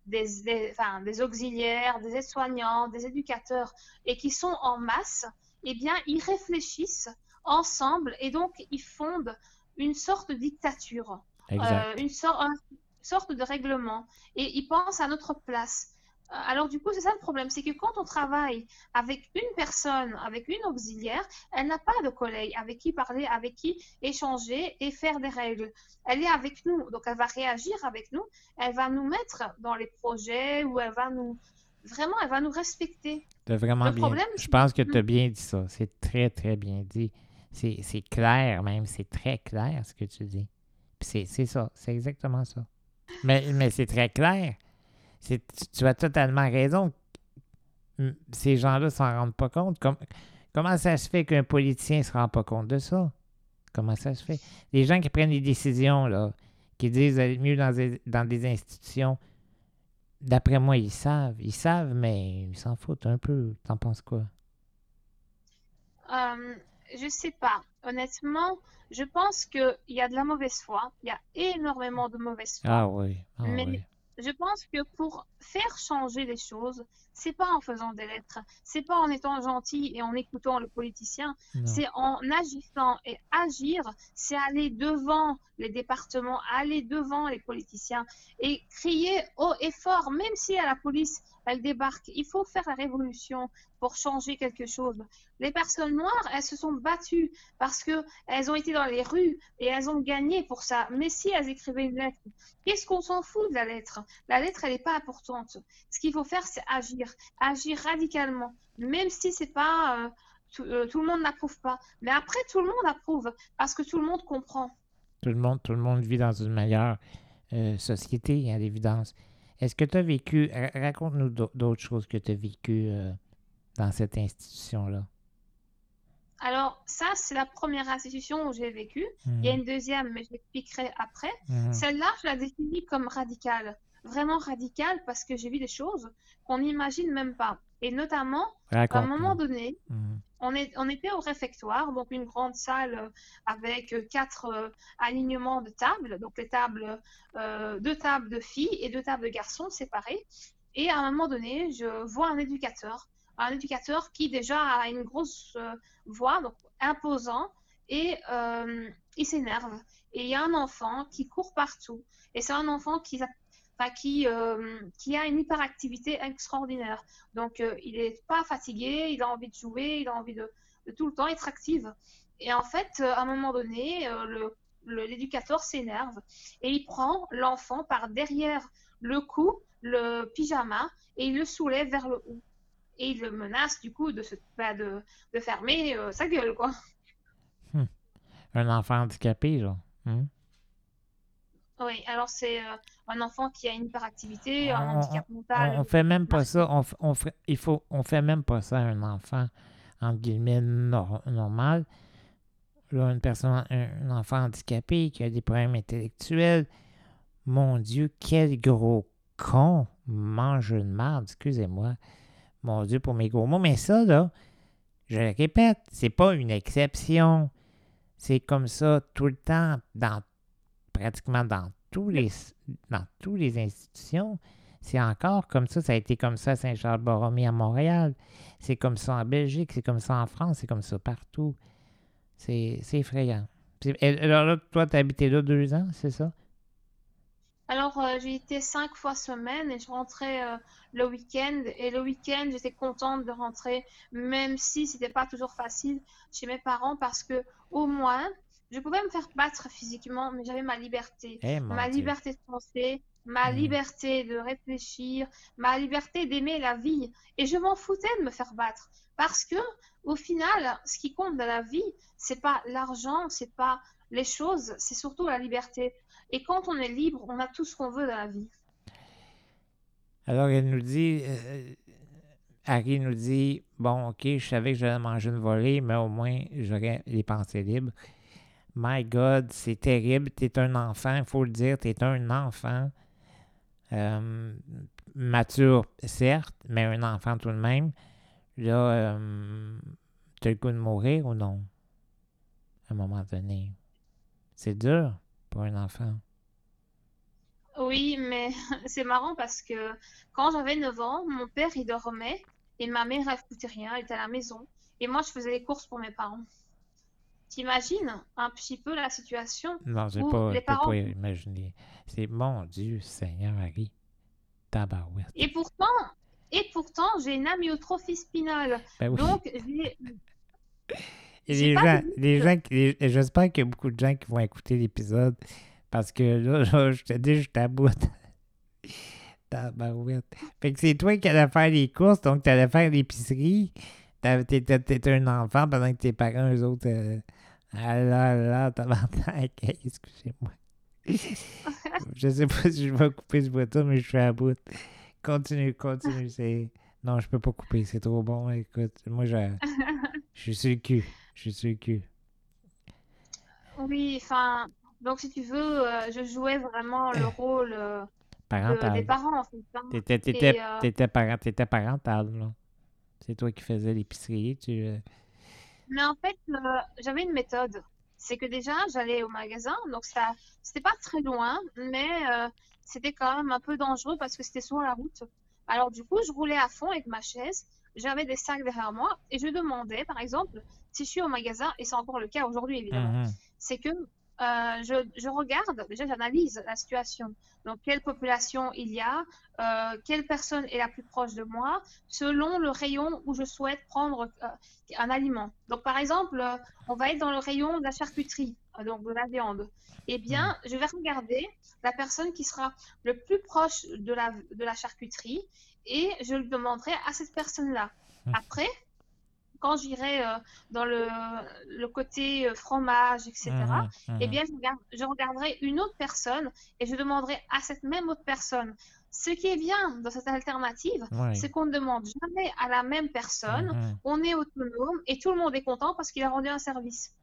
des, des, enfin, des auxiliaires, des aides-soignants, des éducateurs, et qui sont en masse, eh bien, ils réfléchissent ensemble et donc ils fondent une sorte de dictature, euh, une sorte de règlement, et ils pensent à notre place. Alors du coup, c'est ça le problème, c'est que quand on travaille avec une personne, avec une auxiliaire, elle n'a pas de collègue avec qui parler, avec qui échanger et faire des règles. Elle est avec nous, donc elle va réagir avec nous, elle va nous mettre dans les projets ou elle va nous... Vraiment, elle va nous respecter. vraiment bien. Je pense que tu as bien dit ça. C'est très, très bien dit. C'est clair même, c'est très clair ce que tu dis. C'est ça, c'est exactement ça. Mais, mais c'est très clair tu, as totalement raison. Ces gens-là ne s'en rendent pas compte. comment ça se fait qu'un politicien ne se rend pas compte de ça? Comment ça se fait? Les gens qui prennent des décisions, là, qui disent aller mieux dans des, dans des institutions, d'après moi, ils savent. Ils savent, mais ils s'en foutent un peu. T'en penses quoi? Euh, je sais pas. Honnêtement, je pense qu'il y a de la mauvaise foi. Il y a énormément de mauvaise foi. Ah oui. Ah oui je pense que pour faire changer les choses, c'est pas en faisant des lettres, c'est pas en étant gentil et en écoutant le politicien, c'est en agissant et agir, c'est aller devant les départements, aller devant les politiciens et crier haut et fort, même si à la police elle débarque, il faut faire la révolution pour changer quelque chose. Les personnes noires, elles se sont battues parce que elles ont été dans les rues et elles ont gagné pour ça. Mais si elles écrivaient une lettre, qu'est-ce qu'on s'en fout de la lettre? La lettre, elle n'est pas importante. Ce qu'il faut faire, c'est agir, agir radicalement, même si c'est pas euh, euh, tout, le monde n'approuve pas. Mais après, tout le monde approuve parce que tout le monde comprend. Tout le monde, tout le monde vit dans une meilleure euh, société, à l'évidence. Est-ce que tu as vécu, raconte-nous d'autres choses que tu as vécues dans cette institution-là? Alors, ça, c'est la première institution où j'ai vécu. Il y a mhm. une deuxième, mais je l'expliquerai après. Mhm. Celle-là, je la définis comme radicale. Vraiment radicale parce que j'ai vu des choses qu'on n'imagine même pas. Et notamment, à un moment donné, mhm. On, était au réfectoire, donc une grande salle euh, avec euh, quatre euh, alignements de tables, donc les tables, deux tables de filles et deux tables de garçons séparées. Et à un moment donné, je vois un éducateur un éducateur qui déjà a une grosse voix, donc imposant, et il s'énerve. Et il y a un enfant qui court partout. Et c'est un enfant qui, qui, euh, qui a une hyperactivité extraordinaire. Donc il n'est pas fatigué, il a envie de jouer, il a envie de, tout le temps être actif. Et en fait, à un moment donné, l'éducateur s'énerve et il prend l'enfant par derrière le cou, le pyjama, et il le soulève vers le haut et il le menace du coup de, bah, fermer euh, sa gueule, quoi. Hmm. Un enfant handicapé, genre. Hmm. Oui, alors c'est euh, un enfant qui a une hyperactivité, un handicap mental. On, fait même pas ça. On, on, fait, il faut, on fait même pas ça à un enfant, entre guillemets, normal. Là, une personne, un, enfant handicapé qui a des problèmes intellectuels. Mon Dieu, quel gros con mange une merde, excusez-moi. Mon Dieu, pour mes gros mots. Mais ça, là, je le répète, c'est pas une exception. C'est comme ça tout le temps, dans pratiquement dans tous les dans toutes les institutions. C'est encore comme ça. Ça a été comme ça à Saint-Charles-Borromée à Montréal. C'est comme ça en Belgique, c'est comme ça en France, c'est comme ça partout. C'est effrayant. Alors là, toi, tu as habité là deux ans, c'est ça? Alors, euh, j'ai été cinq fois semaine et je rentrais euh, le week-end. Et le week-end, j'étais contente de rentrer, même si c'était pas toujours facile chez mes parents, parce que au moins, je pouvais me faire battre physiquement, mais j'avais ma liberté. Eh, ma liberté de penser, ma hmm. liberté de réfléchir, ma liberté d'aimer la vie. Et je m'en foutais de me faire battre. Parce que, au final, ce qui compte dans la vie, c'est pas l'argent, c'est pas les choses, c'est surtout la liberté. Et quand on est libre, on a tout ce qu'on veut dans la vie. Alors, elle nous dit, euh, Harry nous dit, bon, ok, je savais que j'allais manger une volée, mais au moins, j'aurais les pensées libres. My God, c'est terrible. T'es un enfant, il faut le dire, t'es un enfant. Euh, mature, certes, mais un enfant tout de même. Là, euh, t'as le goût de mourir ou non? À un moment donné. C'est dur pour un enfant. Oui, mais (laughs) c'est marrant parce que quand j'avais 9 ans, mon père il dormait et ma mère elle foutait rien, elle était à la maison et moi je faisais les courses pour mes parents. T'imagines un petit peu la situation Non, j'ai pas, les parents pas imaginer. C'est mon Dieu, Seigneur Harry. Tabarouette. et pourtant et pourtant j'ai une amyotrophie spinale. Ben oui. Donc j'ai (laughs) les gens, les gens, qui- j'espère qu'il y a beaucoup de gens qui vont écouter l'épisode parce que là, (laughs) là, je te dis, je t'aboute. (laughs) Tabarouette. Fait que c'est toi qui allais faire les courses, donc tu allais faire l'épicerie. T'étais un enfant pendant que tes parents, eux autres. Euh, ah là là, tabarnak, excusez-moi. (laughs) je sais pas si je vais couper ce bout mais je suis à bout. Continue, continue. C'est... Non, je peux pas couper, c'est trop bon. Écoute, moi, je, je suis sur le cul. Je suis sur le cul. Oui, enfin, donc si tu veux, euh, je jouais vraiment le (coughs) rôle euh, de- des parents en fait. hein. T'étais, euh, t'étais, parent- t'étais parental, là. C'est toi qui faisais l'épicerie, tu... euh, Mais en fait, euh, j'avais une méthode. C'est que déjà, j'allais au magasin, donc ça, c'était pas très loin, mais euh, c'était quand même un peu dangereux parce que c'était sur la route. Alors du coup, je roulais à fond avec ma chaise, j'avais des sacs derrière moi et je demandais, par exemple, si je suis au magasin, et c'est encore le cas aujourd'hui évidemment, mhm. c'est que euh, je, je regarde, déjà j'analyse la situation. Donc, quelle population il y a, euh, quelle personne est la plus proche de moi, selon le rayon où je souhaite prendre euh, un aliment. Donc, par exemple, on va être dans le rayon de la charcuterie, donc de la viande. Eh bien, je vais regarder la personne qui sera le plus proche de la, de la charcuterie et je le demanderai à cette personne-là. Mhm. Après, quand j'irai euh, dans le, le côté euh, fromage, etc., Mhm, eh mhm. bien, je, regarde- je regarderai une autre personne et je demanderai à cette même autre personne. Ce qui est bien dans cette alternative, c'est qu'on ne demande jamais à la même personne, on est autonome et tout le monde est content parce qu'il a rendu un service.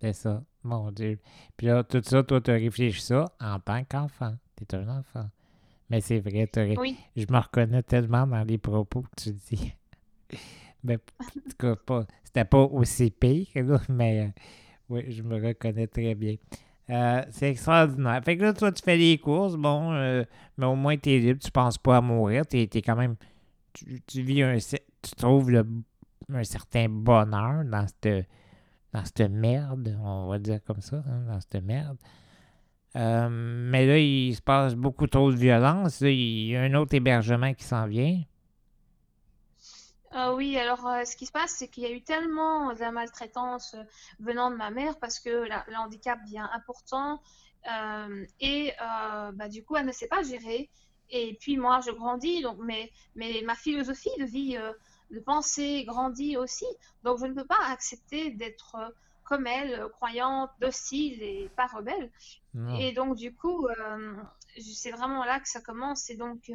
C'est ça, mon Dieu. Puis là, tout ça, toi, tu as réfléchi ça en tant qu'enfant. T'es un enfant. Mais c'est vrai, Oui. je me reconnais tellement dans les propos que tu dis. Mais en tout cas, c'était pas aussi pire, là, mais euh, oui, je me reconnais très bien. Euh, c'est extraordinaire. Fait que là, toi, tu fais les courses, bon, euh, mais au moins, tu es libre, tu penses pas à mourir, tu es, quand même. Tu, vis un. Tu trouves un certain bonheur dans cette, dans cette merde, on va dire comme ça, hein, dans cette merde. Euh, mais là, il se passe beaucoup trop de violence. Il y a un autre hébergement qui s'en vient. Euh, oui, alors euh, ce qui se passe, c'est qu'il y a eu tellement de maltraitance euh, venant de ma mère parce que le handicap devient important euh, et bah, du coup, elle ne sait pas gérer. Et puis moi, je grandis, donc mais, mais ma philosophie de vie, de pensée grandit aussi. Donc je ne peux pas accepter d'être comme elle, croyante, docile et pas rebelle. Non. Et donc, du coup, c'est vraiment là que ça commence. Et donc,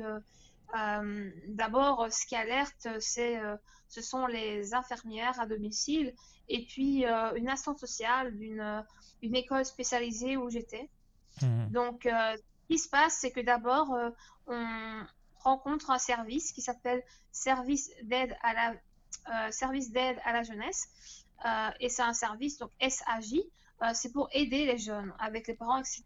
euh, d'abord, ce qui alerte, c'est, euh, ce sont les infirmières à domicile et puis euh, une assistante sociale d'une une école spécialisée où j'étais. Mhm. Donc, ce qui se passe, c'est que d'abord, on rencontre un service qui s'appelle Service d'aide à la, Service d'aide à la jeunesse. Et c'est un service, donc SAJ, euh, c'est pour aider les jeunes avec les parents, etc.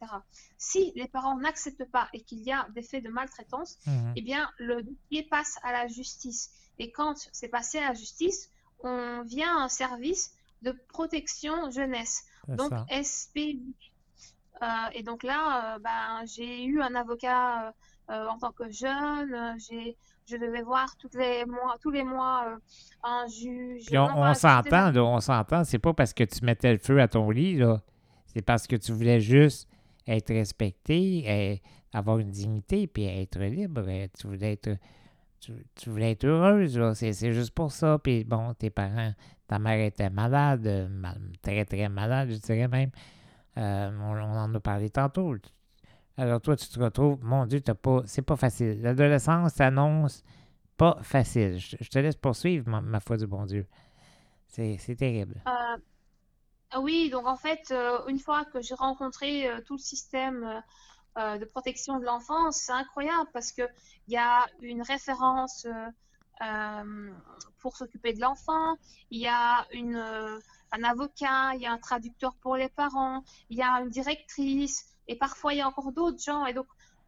Si les parents n'acceptent pas et qu'il y a des faits de maltraitance, Mhm. eh bien, le dossier passe à la justice. Et quand c'est passé à la justice, on vient à un service de protection jeunesse, donc ça. SP. Euh, et donc là, euh, ben, j'ai eu un avocat euh, en tant que jeune. J'ai, je devais voir toutes les mois, tous les mois euh, un juge. Puis on, s'entend, on s'entend. C'est pas parce que tu mettais le feu à ton lit, là. C'est parce que tu voulais juste être respecté, et avoir une dignité, puis être libre. euh, Tu voulais être, tu, tu voulais être heureuse, là. C'est, juste pour ça. Puis bon, tes parents, ta mère était malade, euh, ma- très très malade, je dirais même. Euh, on, on en a parlé tantôt. Alors toi, tu te retrouves, mon Dieu, t'as pas, c'est pas facile. L'adolescence s'annonce pas facile. Je, te laisse poursuivre, ma, foi du bon Dieu. C'est, terrible. Euh, ah oui, donc en fait, euh, une fois que j'ai rencontré euh, tout le système de protection de l'enfance, c'est incroyable parce que il y a une référence pour s'occuper de l'enfant, il y a une, un avocat, il y a un traducteur pour les parents, il y a une directrice, et parfois il y a encore d'autres gens. Et donc,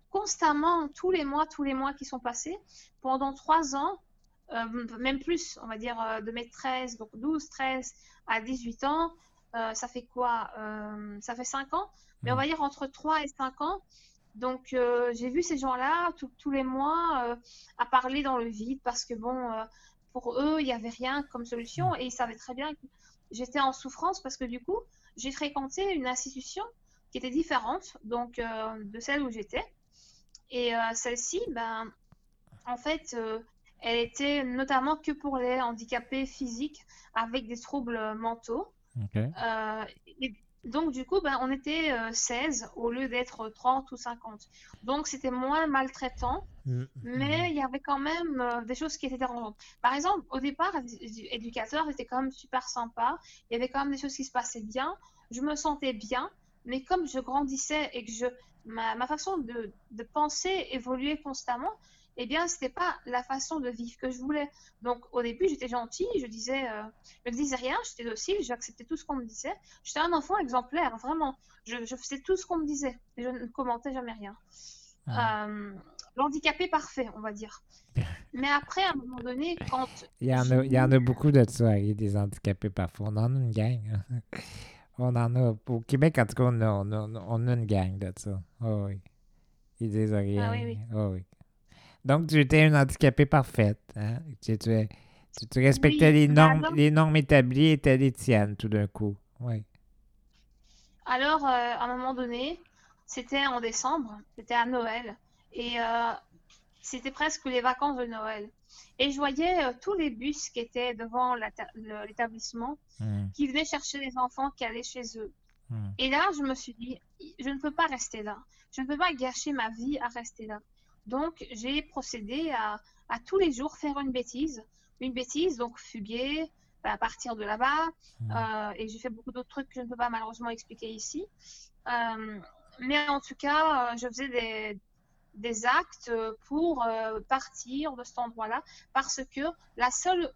constamment, tous les mois, tous les mois qui sont passés, pendant trois ans, euh, même plus, on va dire euh, de mes 13, donc 12, 13 à 18 ans, euh, ça fait quoi Ça fait 5 ans, mais on va dire entre 3 et 5 ans. Donc j'ai vu ces gens-là tous les mois à parler dans le vide parce que bon, pour eux, il n'y avait rien comme solution et ils savaient très bien que j'étais en souffrance parce que du coup, j'ai fréquenté une institution qui était différente donc de celle où j'étais. Et celle-ci, ben, en fait, elle était notamment que pour les handicapés physiques avec des troubles mentaux. Euh, donc, du coup, ben, on était 16 euh, au lieu d'être 30 ou 50. Donc, c'était moins maltraitant, mm, mm, mais il y avait quand même euh, des choses qui étaient dérangeantes. Par exemple, au départ, l'éducateur était quand même super sympa. Il y avait quand même des choses qui se passaient bien. Je me sentais bien, mais comme je grandissais et que je, ma, ma façon de, de penser évoluait constamment, eh bien, c'était pas la façon de vivre que je voulais. Donc, au début, j'étais gentille, je disais, euh, je ne disais rien, j'étais docile, j'acceptais tout ce qu'on me disait. J'étais un enfant exemplaire, vraiment. Je, faisais tout ce qu'on me disait et je ne commentais jamais rien. Ah. Euh, l'handicapé parfait, on va dire. (laughs) Mais après, à un moment donné, quand. Il y en, a, il y en a beaucoup de ça, il y a des handicapés parfaits. On en a une gang. On en a. Au Québec, en tout cas, on a, on a, une gang de ça. Oh, oui. Ils disent rien. Ah, oui, oui. Oh, oui. Donc, tu étais une handicapée parfaite. Hein? Tu, tu, tu, respectais les, normes, les normes établies étaient les tiennes tout d'un coup. Oui. Alors, euh, à un moment donné, c'était en décembre, c'était à Noël. Et euh, c'était presque les vacances de Noël. Et je voyais euh, tous les bus qui étaient devant l'établissement hmm. qui venaient chercher les enfants qui allaient chez eux. Hmm. Et là, je me suis dit, je ne peux pas rester là. Je ne peux pas gâcher ma vie à rester là. Donc, j'ai procédé à, tous les jours faire une bêtise. Une bêtise, donc fuguer, à partir de là-bas. Mmh. Euh, et j'ai fait beaucoup d'autres trucs que je ne peux pas malheureusement expliquer ici. Euh, mais en tout cas, je faisais des, actes pour partir de cet endroit-là parce que la seule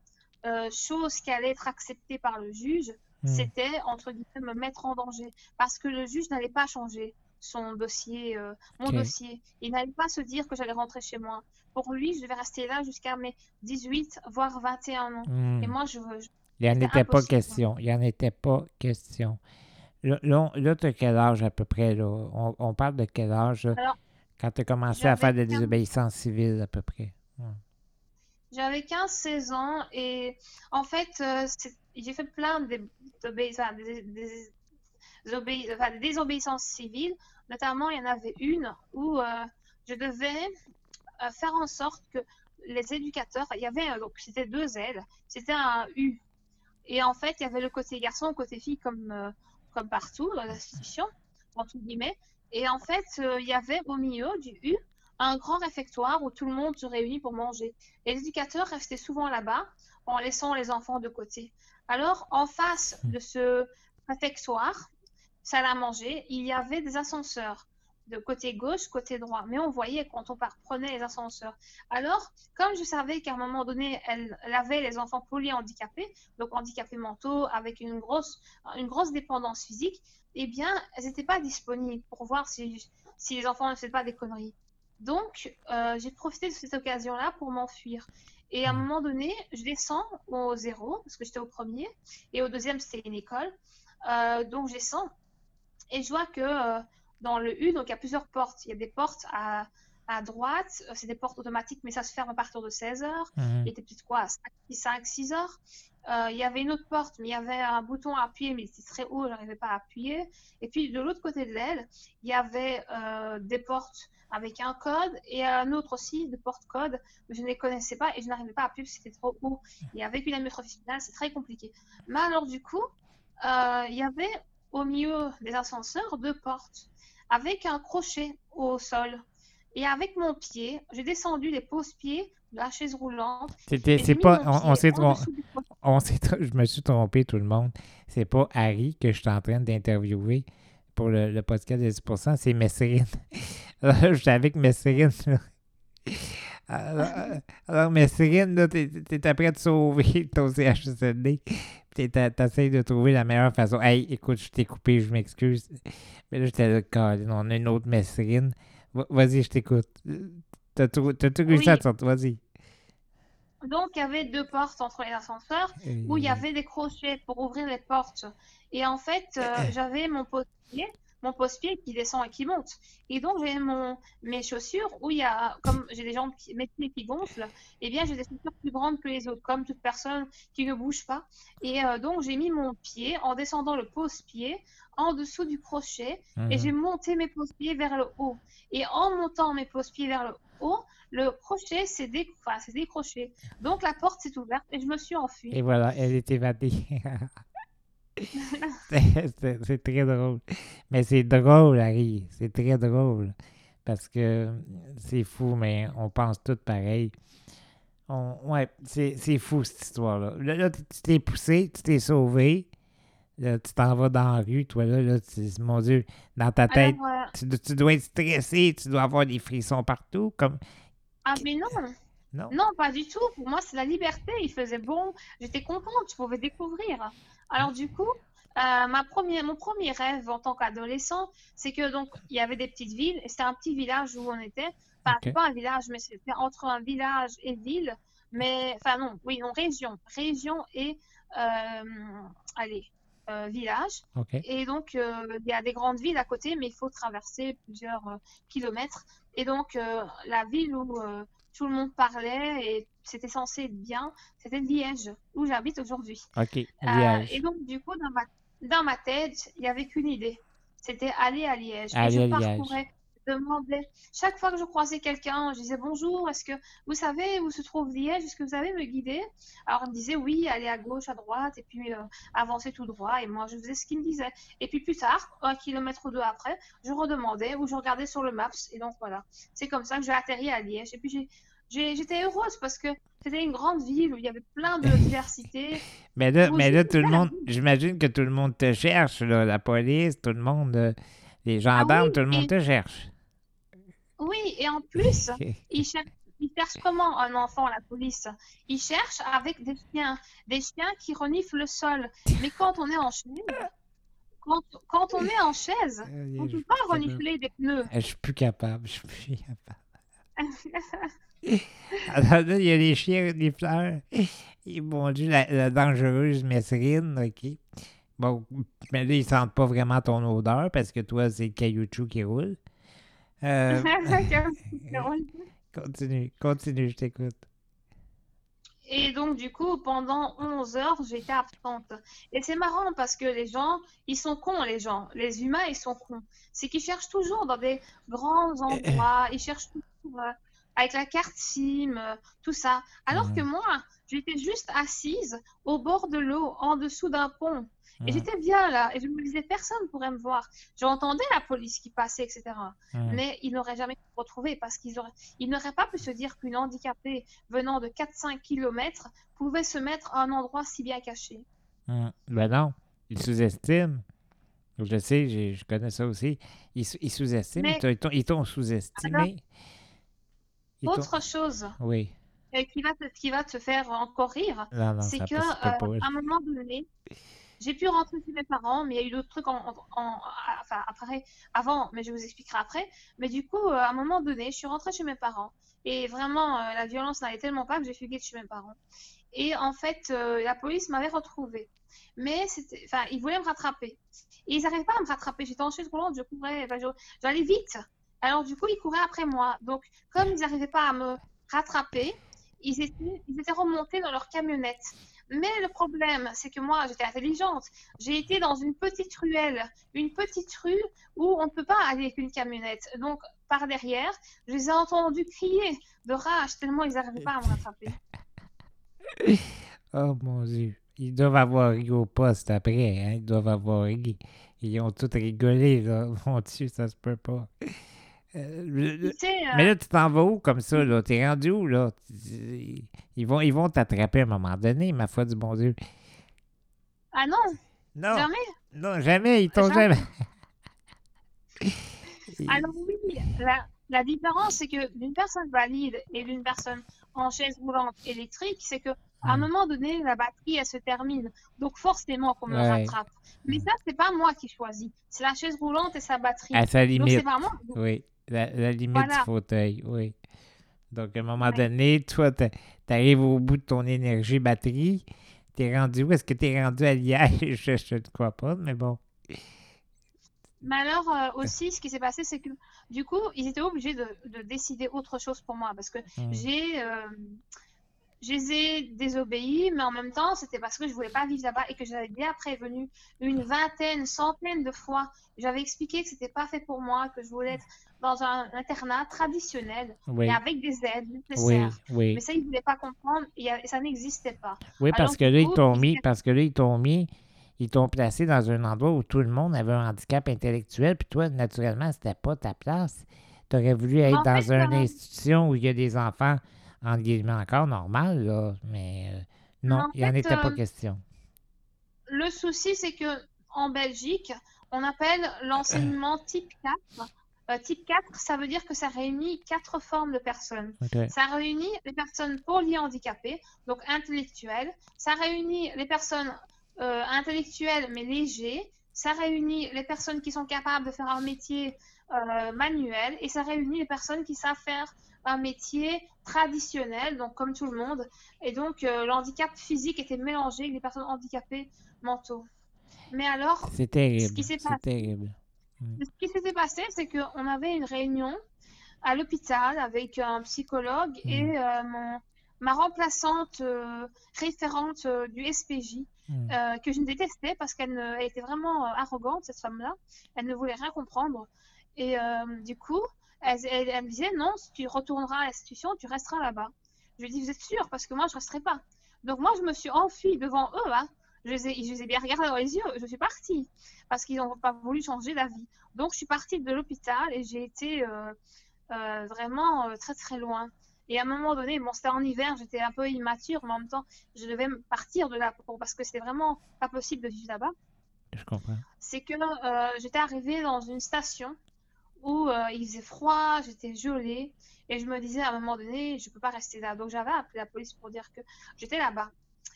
chose qui allait être acceptée par le juge, mmh. c'était, entre guillemets, me mettre en danger. Parce que le juge n'allait pas changer son dossier, euh, mon dossier. Il n'allait pas se dire que j'allais rentrer chez moi. Pour lui, je devais rester là jusqu'à mes 18, voire 21 ans. Hmm. Et moi, je veux. Il n'y en était pas question. Il n'y en était pas question. Là, là, tu as quel âge à peu près? Là? On, parle de quel âge quand tu as commencé à faire des désobéissances civiles à peu près? J'avais 15-16 ans et en fait, euh, j'ai fait plein de désobéissances civiles Notamment, il y en avait une où euh, je devais euh, faire en sorte que les éducateurs, il y avait donc c'était deux ailes, c'était un U. Et en fait, il y avait le côté garçon, le côté fille comme comme partout dans l'institution, entre guillemets. Et en fait, il y avait au milieu du U un grand réfectoire où tout le monde se réunit pour manger. Et l'éducateur restait souvent là-bas en laissant les enfants de côté. Alors, en face de ce réfectoire, salle à manger, il y avait des ascenseurs de côté gauche, côté droit. Mais on voyait quand on prenait les ascenseurs. Alors, comme je savais qu'à un moment donné, elle, avait les enfants polyhandicapés, donc handicapés mentaux, avec une grosse, une grosse dépendance physique, eh bien, elles n'étaient pas disponibles pour voir si, si les enfants ne faisaient pas des conneries. Donc, euh, j'ai profité de cette occasion-là pour m'enfuir. Et à un mmh. moment donné, je descends au zéro, parce que j'étais au premier, et au deuxième, c'était une école. Euh, donc, je descends et je vois que euh, dans le U, donc il y a plusieurs portes. Il y a des portes à, à droite, euh, c'est des portes automatiques, mais ça se ferme à partir de 16 heures. Mhm. Il était peut-être quoi, 5, 6 heures. Euh, il y avait une autre porte, mais il y avait un bouton à appuyer, mais c'était très haut, je n'arrivais pas à appuyer. Et puis de l'autre côté de l'aile, il y avait des portes avec un code et un autre aussi de porte code, mais je ne les connaissais pas et je n'arrivais pas à appuyer parce que c'était trop haut. Et avec une amyotrophie finale, c'est très compliqué. Mais alors du coup, il y avait au milieu des ascenseurs deux portes avec un crochet au sol. Et avec mon pied, j'ai descendu les pose-pieds de la chaise roulante. C'était, c'est pas, on, s'est on s'est, je me suis trompé tout le monde. C'est pas Harry que je suis en train d'interviewer pour le, podcast de 10%, c'est Messrine. (laughs) je suis avec Messrine. Alors, alors Messrine, tu es après de sauver (laughs) ton CHSLD t'essayes de trouver la meilleure façon. Hey, écoute, je t'ai coupé, je m'excuse. Mais là, j'étais là, on a une autre messrine. Va- Vas-y, je t'écoute. T'as tout, t'as tout Oui. à. Vas-y. Donc, il y avait deux portes entre les ascenseurs où il y avait des crochets pour ouvrir les portes. Et en fait, euh, (clears throat) j'avais mon poste-pied, mon poste-pied qui descend et qui monte. Et donc, j'ai mon, mes chaussures où il y a, comme j'ai des jambes, qui, mes pieds qui gonflent, eh bien, j'ai des chaussures plus grandes que les autres, comme toute personne qui ne bouge pas. Et euh, donc, j'ai mis mon pied en descendant le pose-pied en dessous du crochet et Mhm. j'ai monté mes pose-pieds vers le haut. Et en montant mes pose-pieds vers le haut, le crochet s'est dé- enfin, décroché. Donc la porte s'est ouverte et je me suis enfuie. Et voilà, elle est évadée. (laughs) (laughs) C'est- très drôle. Mais c'est drôle, Harry. C'est très drôle. Parce que c'est fou, mais on pense tout pareil. On- ouais, c'est fou cette histoire-là. Là, là, tu t'es poussé, tu t'es sauvé. Là, tu t'en vas dans la rue, toi, là, là tu- mon Dieu, dans ta tête, Alors, euh, tu, do- tu dois être stressé, tu dois avoir des frissons partout, comme... ah mais non, Non? non pas du tout. Pour moi c'est la liberté. Il faisait bon. J'étais contente. Je pouvais découvrir. Alors du coup, euh, ma première, mon premier rêve en tant qu'adolescent, c'est que donc il y avait des petites villes et c'était un petit village où on était. Enfin pas un village, mais c'était entre un village et ville. Mais enfin non, oui non région, région et euh, allez euh, village. Et donc, il y a des grandes villes à côté, mais il faut traverser plusieurs kilomètres. Et donc, la ville où tout le monde parlait et c'était censé être bien, c'était Liège, où j'habite aujourd'hui. OK. Euh, Liège. et donc, du coup, dans ma, dans ma tête, il n'y avait qu'une idée. C'était aller à Liège. Et je parcourais, demandais, chaque fois que je croisais quelqu'un, je disais bonjour, est-ce que vous savez où se trouve Liège? Est-ce que vous savez me guider? Alors, il me disait oui, aller à gauche, à droite, et puis euh, avancer tout droit. Et moi, je faisais ce qu'il me disait. Et puis plus tard, un kilomètre ou deux après, je redemandais ou je regardais sur le Maps. Et donc voilà, c'est comme ça que j'ai atterri à Liège. Et puis j'étais heureuse parce que c'était une grande ville où il y avait plein de (laughs) diversité. Mais là, mais là, tout le monde, j'imagine que tout le monde te cherche, là, la police, tout le monde, euh, les gendarmes, Ah oui, tout le monde et- te cherche. Oui, et en plus, (laughs) ils cherchent, ils cherchent comment un enfant, la police? Ils cherchent avec des chiens, des chiens qui reniflent le sol. Mais quand on est en chaise, quand, quand on est en chaise, (laughs) on ne peut pas renifler des pneus. Je suis plus capable, je suis plus capable. (laughs) Alors là, il y a les chiens, les fleurs. Et mon Dieu, la, la dangereuse Messrine, OK. Bon, mais là, ils sentent pas vraiment ton odeur parce que toi, c'est le caillouchou qui roule. Euh, (laughs) (laughs) continue, continue, je t'écoute. Et donc, du coup, pendant 11 heures, j'étais absente. Et c'est marrant parce que les gens, ils sont cons, les gens. Les humains, ils sont cons. C'est qu'ils cherchent toujours dans des grands endroits. Ils cherchent toujours euh, avec la carte SIM, euh, tout ça. Alors que moi, j'étais juste assise au bord de l'eau, en dessous d'un pont. Et Mhm, j'étais bien là. Et je me disais, personne pourrait me voir. J'entendais la police qui passait, etc. mhm. Mais ils n'auraient jamais pu me retrouver parce qu'ils auraient... ils n'auraient pas pu se dire qu'une handicapée venant de 4-5 km pouvait se mettre à un endroit si bien caché. Hum, Ben non, ils sous-estiment. Je sais, je connais ça aussi. Ils, ils sous-estiment. Mais- Ils t'ont- ils sous-estimé. Autre chose Oui. euh, qui, va te, qui va te faire encore rire, c'est que euh, à un moment donné, j'ai pu rentrer chez mes parents, mais il y a eu d'autres trucs en, en- en- enfin, après, avant, mais je vous expliquerai après. Mais du coup, euh, à un moment donné, je suis rentrée chez mes parents. Et vraiment, euh, la violence n'allait tellement pas que j'ai fugué de chez mes parents. Et en fait, euh, la police m'avait retrouvée. Mais ils voulaient me rattraper. Et ils n'arrivaient pas à me rattraper. J'étais en chaise roulante, je courais, j'allais vite. Alors du coup, ils couraient après moi. Donc, comme ils n'arrivaient pas à me rattraper, ils étaient remontés dans leur camionnette. Mais le problème, c'est que moi, j'étais intelligente. J'ai été dans une petite ruelle, une petite rue où on ne peut pas aller avec une camionnette. Donc, par derrière, je les ai entendus crier de rage tellement ils n'arrivaient pas à me rattraper. (laughs) Oh mon Dieu. Ils doivent avoir ri au poste après. Hein? Ils doivent avoir ri. Ils ont tous rigolé. Là. (laughs) Mon Dieu, ça se peut pas. Euh, le- Tu sais, euh, Mais là, tu t'en vas où comme ça? là? T'es rendu où? là? Ils vont ils vont t'attraper à un moment donné, ma foi du bon Dieu. ah non, Non, jamais? non, jamais. Ils t'ont Jamais. (laughs) Alors oui, la, la différence, c'est que d'une personne valide et d'une personne en chaise roulante électrique, c'est que à un moment donné, la batterie, elle se termine. Donc forcément qu'on me Ouais. rattrape. Mais ça, c'est pas moi qui choisis. C'est la chaise roulante et sa batterie. À sa Donc c'est limite. pas moi. Oui. La, la limite Voilà. du fauteuil, oui. Donc, à un moment donné, toi, tu arrives au bout de ton énergie batterie. T'es rendu où? Est-ce que t'es rendu à Liège? (laughs) Je, ne crois pas, mais bon. Mais alors euh, aussi, ce qui s'est passé, c'est que du coup, ils étaient obligés de, de décider autre chose pour moi parce que Hmm. j'ai, euh, je les ai désobéis, mais en même temps, c'était parce que je voulais pas vivre là-bas et que j'avais bien prévenu une vingtaine, centaine de fois. J'avais expliqué que c'était pas fait pour moi, que je voulais être dans un internat traditionnel Oui, et avec des aides oui, nécessaires. oui. Mais ça, ils voulaient pas comprendre et, ça n'existait pas. Oui, parce Alors, que là, ils t'ont mis, parce que là, ils t'ont mis, ils t'ont placé dans un endroit où tout le monde avait un handicap intellectuel, puis toi, naturellement, c'était pas ta place. Tu aurais voulu être En dans fait, une institution où il y a des enfants, en guillemets, encore normal, là, mais euh, non, En il n'y en fait, était pas euh, question. Le souci, c'est que en Belgique, on appelle (clears throat) l'enseignement type 4. Euh, type 4, ça veut dire que ça réunit quatre formes de personnes. Ça réunit les personnes polyhandicapées, donc intellectuelles. Ça réunit les personnes euh, intellectuelles mais légers. Ça réunit les personnes qui sont capables de faire un métier euh, manuel. Et ça réunit les personnes qui savent faire un métier traditionnel, donc comme tout le monde. Et donc euh, le handicap physique était mélangé avec les personnes handicapées mentaux. Mais alors, C'est terrible. qui s'est C'est passé- terrible. Ce qui s'était passé, c'est qu'on avait une réunion à l'hôpital avec un psychologue Mm. et euh, mon- ma remplaçante euh, référente euh, du SPJ, euh, que je détestais parce qu'elle était vraiment arrogante, cette femme-là. Elle ne voulait rien comprendre. Et du coup, elle, elle- elle me disait non, si tu retourneras à l'institution, tu resteras là-bas. Je lui ai dit, vous êtes sûr? Parce que moi, je ne resterai pas. Donc moi, je me suis enfuie devant eux. hein. Je, les ai, je les ai bien regardés dans les yeux. Je suis partie parce qu'ils n'ont pas voulu changer d'avis. Donc je suis partie de l'hôpital et j'ai été euh, euh, vraiment euh, très très loin. Et à un moment donné, bon, c'était en hiver, j'étais un peu immature, mais en même temps, je devais partir de là pour- parce que c'était vraiment pas possible de vivre là-bas. Je comprends. C'est que j'étais arrivée dans une station où il faisait froid, j'étais gelée, et je me disais à un moment donné, je peux pas rester là. Donc j'avais appelé la police pour dire que j'étais là-bas.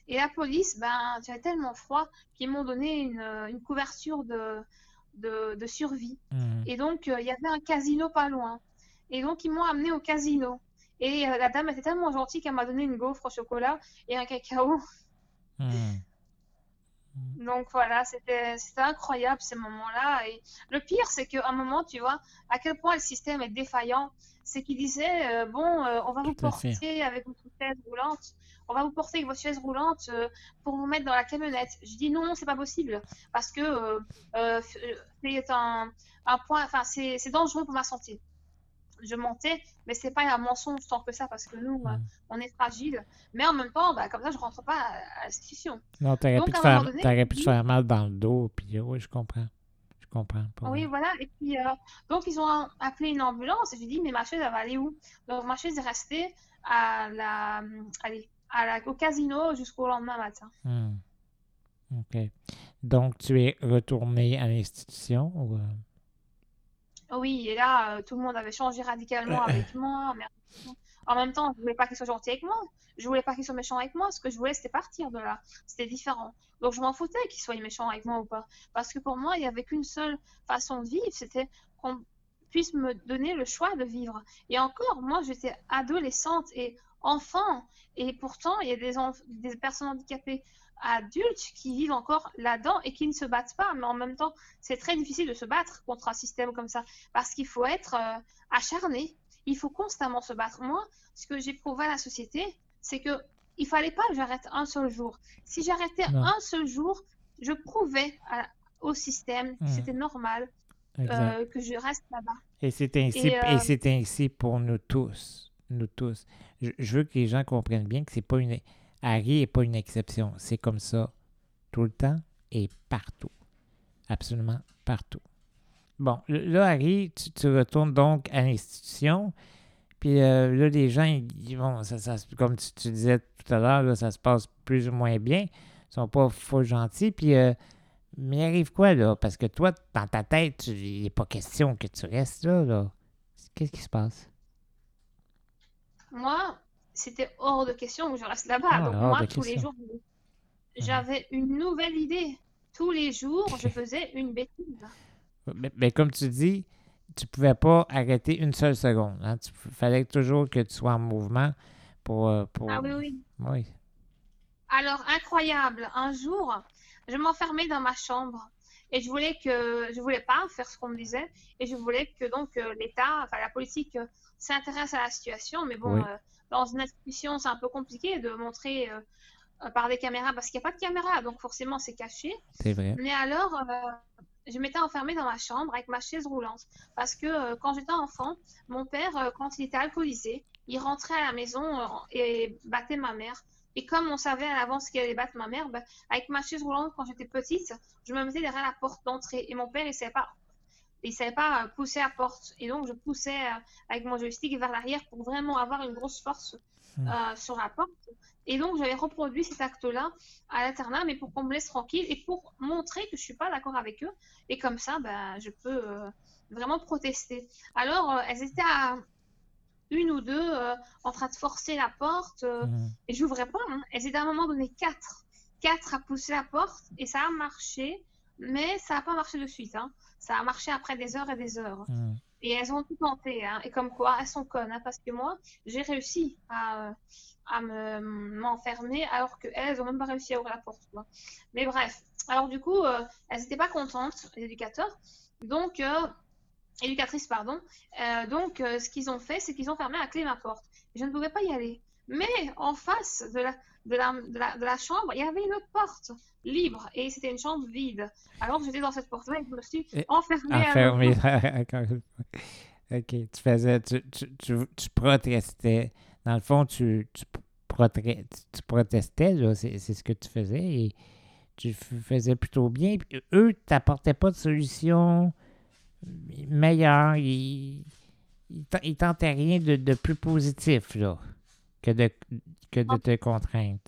Et la police, ben, j'avais tellement froid qu'ils m'ont donné une, une couverture de, de, de survie. Hmm. Et donc, euh, il y avait un casino pas loin. Et donc, ils m'ont amené au casino. Et euh, la dame était tellement gentille qu'elle m'a donné une gaufre au chocolat et un cacao. Hmm. (laughs) Donc voilà, c'était incroyable ces moments-là. Et le pire, c'est qu'à un moment, tu vois, à quel point le système est défaillant, c'est qu'il disait, euh, bon, euh, on va vous fait. porter avec votre chaise roulante, on va vous porter avec votre chaise roulante euh, pour vous mettre dans la camionnette. Je dis non, c'est pas possible, parce que euh, euh, c'est un, un point, enfin, c'est c'est dangereux pour ma santé. Je mentais, mais c'est pas un mensonge tant que ça, parce que nous, on est fragile. Mais en même temps, bah, comme ça, je rentre pas à, à l'institution. Non, t'aurais pu, te faire, donné, pu te faire mal dans le dos, puis oui, je comprends. Je comprends. pas Oui, voilà. Et puis, euh, donc, ils ont appelé une ambulance et j'ai dit, mais ma chaise, elle va aller où? Donc, ma chaise est restée à la, allez, à la, au casino jusqu'au lendemain matin. Hmm. OK. Donc, tu es retourné à l'institution ou... euh, Oui, et là, euh, tout le monde avait changé radicalement (coughs) avec moi. mais en même temps, je voulais pas qu'ils soient gentils avec moi. Je voulais pas qu'ils soient méchants avec moi. Ce que je voulais, c'était partir de là. C'était différent. Donc, je m'en foutais qu'ils soient méchants avec moi ou pas. Parce que pour moi, il y avait qu'une seule façon de vivre, c'était qu'on puisse me donner le choix de vivre. Et encore, moi, j'étais adolescente et enfant. Et pourtant, il y a des, personnes handicapées adultes qui vivent encore là-dedans et qui ne se battent pas. Mais en même temps, c'est très difficile de se battre contre un système comme ça parce qu'il faut être euh, acharné. Il faut constamment se battre. Moi, ce que j'ai prouvé à la société, c'est que il fallait pas que j'arrête un seul jour. Si j'arrêtais un seul jour, je prouvais à- au système que Hmm. c'était normal euh, que je reste là-bas. Et c'est ainsi, et, et euh, c'est ainsi pour nous tous. Nous tous. Je, veux que les gens comprennent bien que c'est pas une. Harry n'est pas une exception. C'est comme ça tout le temps et partout. Absolument partout. Bon, là, Harry, tu, retournes donc à l'institution. Puis euh, là, les gens, ils, ça, ça comme tu, disais tout à l'heure, ça se passe plus ou moins bien. Ils sont pas faux gentils. Puis, euh, mais arrive quoi, là? Parce que toi, dans ta tête, il n'est pas question que tu restes là, là. Qu'est-ce qui se passe? Moi, c'était hors de question que je reste là-bas. Ah, Donc moi, tous les jours, j'avais une nouvelle idée. Tous les jours, je faisais une bêtise. Mais, mais comme tu dis, tu pouvais pas arrêter une seule seconde. Hein? Il fallait toujours que tu sois en mouvement pour... euh, pour... Ah oui, oui. Oui. Alors, incroyable, un jour, je m'enfermais dans ma chambre et je voulais que je voulais pas faire ce qu'on me disait et je voulais que donc euh, l'État, enfin la politique euh, s'intéresse à la situation. Mais bon, Oui. euh, dans une institution, c'est un peu compliqué de montrer euh, par des caméras parce qu'il n'y a pas de caméra, donc forcément c'est caché. C'est vrai. Mais alors, euh, je m'étais enfermée dans ma chambre avec ma chaise roulante. Parce que quand j'étais enfant, mon père, quand il était alcoolisé, il rentrait à la maison et battait ma mère. Et comme on savait à l'avance qu'il allait battre ma mère, ben, avec ma chaise roulante, quand j'étais petite, je me mettais derrière la porte d'entrée. Et mon père, il savait pas. Il savait pas euh, pousser la porte. Et donc, je poussais euh, avec mon joystick vers l'arrière pour vraiment avoir une grosse force Hmm. euh, sur la porte. Et donc, j'avais reproduit cet acte-là à l'internat, mais pour qu'on me laisse tranquille et pour montrer que je suis pas d'accord avec eux. Et comme ça, ben, je peux euh, vraiment protester. Alors, euh, elles étaient à une ou deux euh, en train de forcer la porte euh, Mhm. et j'ouvrais pas. hein. Elles étaient à un moment donné quatre. Quatre à pousser la porte et ça a marché, mais ça n'a pas marché de suite. hein. Ça a marché après des heures et des heures. Mhm. Et elles ont tout tenté, hein. Et comme quoi, elles sont connes, hein, parce que moi, j'ai réussi à, à me, m'enfermer, alors qu'elles, elles ont même pas réussi à ouvrir la porte, quoi. Mais bref. Alors, du coup, euh, elles n'étaient pas contentes, les éducateurs. Donc, éducatrices, pardon. Euh, donc, euh, ce qu'ils ont fait, c'est qu'ils ont fermé à clé ma porte. Je ne pouvais pas y aller. Mais en face de la, de la, de la, de la chambre, il y avait une autre porte libre. Et c'était une chambre vide. Alors, j'étais dans cette porte-là et je me suis enfermée à Enfermé, nouveau. encore une fois. (laughs) OK. Tu faisais... Tu, tu, tu, tu protestais. Dans le fond, tu, tu, protre- tu protestais. C'est ce que tu faisais. Et tu faisais plutôt bien. Eux, t'apportaient pas de solution meilleure. Ils, ils t'en- ils tentaient rien de, de plus positif, là, que de, que de te contraindre.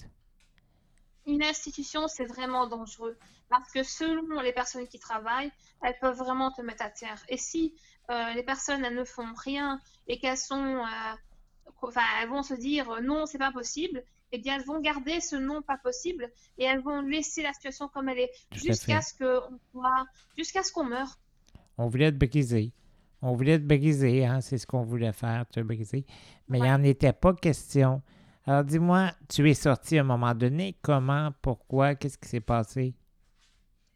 une institution, c'est vraiment dangereux parce que selon les personnes qui travaillent, elles peuvent vraiment te mettre à terre. Et si euh, les personnes elles ne font rien et qu'elles sont, euh, enfin, elles vont se dire euh, non, c'est pas possible, eh bien, elles vont garder ce non pas possible et elles vont laisser la situation comme elle est jusqu'à ce que on soit- jusqu'à ce qu'on meure. On voulait te briser. On voulait te briser, hein, c'est ce qu'on voulait faire, te briser. Mais il Ouais. n'y en était pas question. Alors dis-moi, tu es sorti à un moment donné, comment, pourquoi, qu'est-ce qui s'est passé?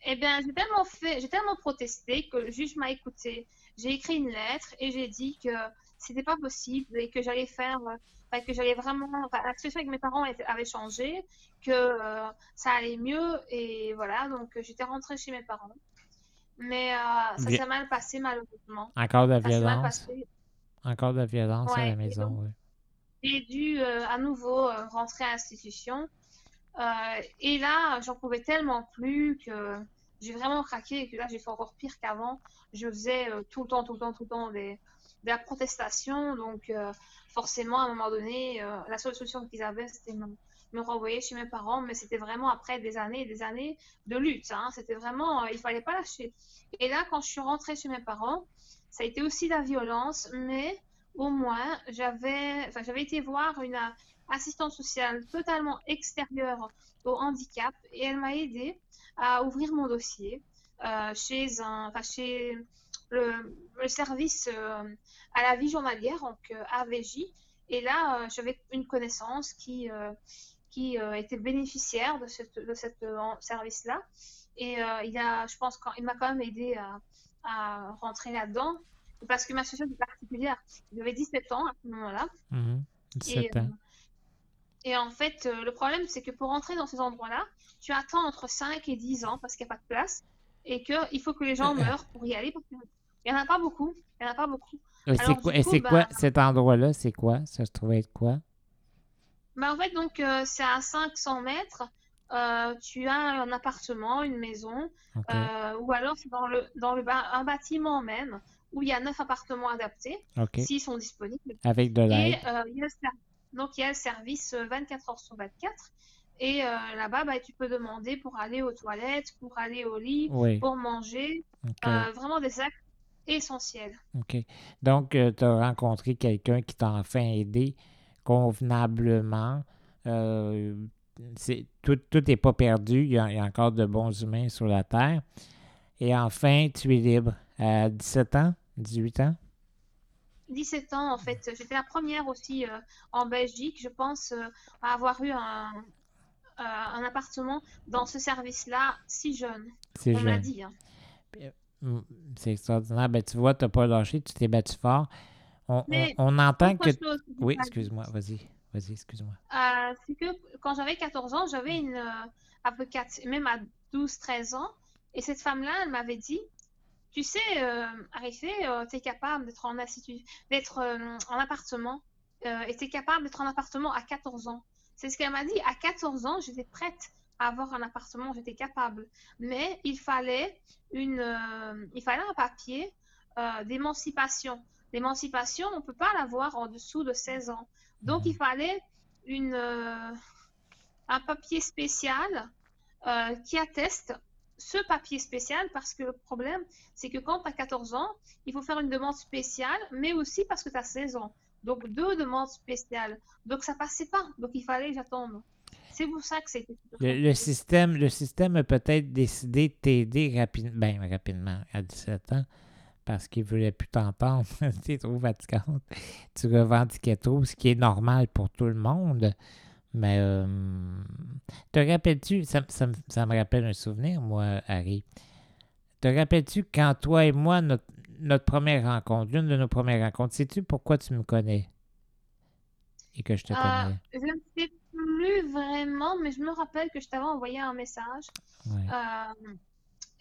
Eh bien, j'ai tellement fait, j'ai tellement protesté que le juge m'a écouté. J'ai écrit une lettre et j'ai dit que c'était pas possible et que j'allais faire, enfin, que j'allais vraiment, enfin, la situation avec mes parents avait changé, que euh, ça allait mieux et voilà, donc j'étais rentrée chez mes parents. Mais euh, ça s'est mal passé malheureusement. Encore de la Ça violence? Encore de la violence à la maison, oui. J'ai dû euh, à nouveau euh, rentrer à l'institution. Et là, j'en pouvais tellement plus que j'ai vraiment craqué et que là, j'ai fait encore pire qu'avant. Je faisais tout le temps, tout le temps, tout le temps des, de la protestation. Donc, forcément, à un moment donné, la seule solution qu'ils avaient, c'était me, renvoyer chez mes parents. Mais c'était vraiment après des années et des années de lutte. hein. C'était vraiment, euh, il fallait pas lâcher. Et là, quand je suis rentrée chez mes parents, ça a été aussi de la violence, mais au moins, j'avais été voir une euh, assistante sociale totalement extérieure au handicap et elle m'a aidé à ouvrir mon dossier euh, chez, un, chez le, service à la vie journalière, donc AVJ. Et là, j'avais une connaissance qui, qui euh, était bénéficiaire de, cette, de cette euh, service-là. Et euh, il, a, je pense qu'il m'a quand même aidé à, à rentrer là-dedans parce que ma situation était particulière. J'avais 17 ans à ce moment-là. Mhm. 17 Et, en fait, le problème, c'est que pour entrer dans ces endroits-là, tu attends entre 5 et 10 ans parce qu'il n'y a pas de place et qu'il faut que les gens meurent pour y aller parce qu'il n'y en a pas beaucoup. Il y en a pas beaucoup. Et quoi, c'est bah- quoi cet endroit-là? C'est quoi? Ça se trouvait être quoi? Mais en fait, donc, euh, c'est à 500 mètres. euh, tu as un appartement, une maison, euh, ou alors c'est dans, le, dans le ba- un bâtiment même où il y a 9 appartements adaptés, OK. s'ils sont disponibles. Avec de Et l'aide. euh, il y a le ser- donc il y a le service euh, 24 heures sur 24. Et là-bas, bah, tu peux demander pour aller aux toilettes, pour aller au lit, Oui. pour manger. Vraiment des actes essentiels. OK. Donc, tu as rencontré quelqu'un qui t'a enfin aidé convenablement. Euh, c'est, tout n'est pas perdu. Il y, a, il y a encore de bons humains sur la Terre. Et enfin, tu es libre. À 17 ans, 18 ans? 17 ans, en fait. J'étais la première aussi euh, en Belgique, je pense, euh, à avoir eu un, euh, un appartement dans ce service-là si jeune. C'est jeune. dit. hein. C'est extraordinaire. Ben, tu vois, tu n'as pas lâché, tu t'es battu fort. On, on- Mais on entend que. Chose Oui, excuse-moi, vas-y. Vas-y, excuse-moi. euh, c'est que quand j'avais 14 ans, j'avais une euh, avocate, même à 12-13 ans, et cette femme-là, elle m'avait dit, tu sais, euh, Arifé, tu es capable d'être en, d'être euh, en appartement, euh, et tu es capable d'être en appartement à 14 ans. C'est ce qu'elle m'a dit. À 14 ans, j'étais prête à avoir un appartement, j'étais capable. Mais il fallait, une, euh, il fallait un papier euh, d'émancipation. L'émancipation, on ne peut pas l'avoir en dessous de 16 ans. Donc, il fallait une, euh, un papier spécial euh, qui atteste ce papier spécial parce que le problème, c'est que quand tu as 14 ans, il faut faire une demande spéciale, mais aussi parce que tu as 16 ans. Donc, deux demandes spéciales. Donc, ça passait pas. Donc, il fallait que j'attende. C'est pour ça que c'était. Le, le système, le système a peut-être décidé de t'aider rapide, ben, rapidement à 17 ans parce qu'il ne voulait plus t'entendre. (laughs) es trop fatigante. Tu revendiquais trop, ce qui est normal pour tout le monde. Mais euh, te rappelles-tu, ça, ça me- ça me rappelle un souvenir, moi, Harry. Te rappelles-tu quand toi et moi, notre, notre première rencontre, l'une de nos premières rencontres, sais-tu pourquoi tu me connais? Et que je te Euh, connais? je ne sais plus vraiment, mais je me rappelle que je t'avais envoyé un message Ouais. euh,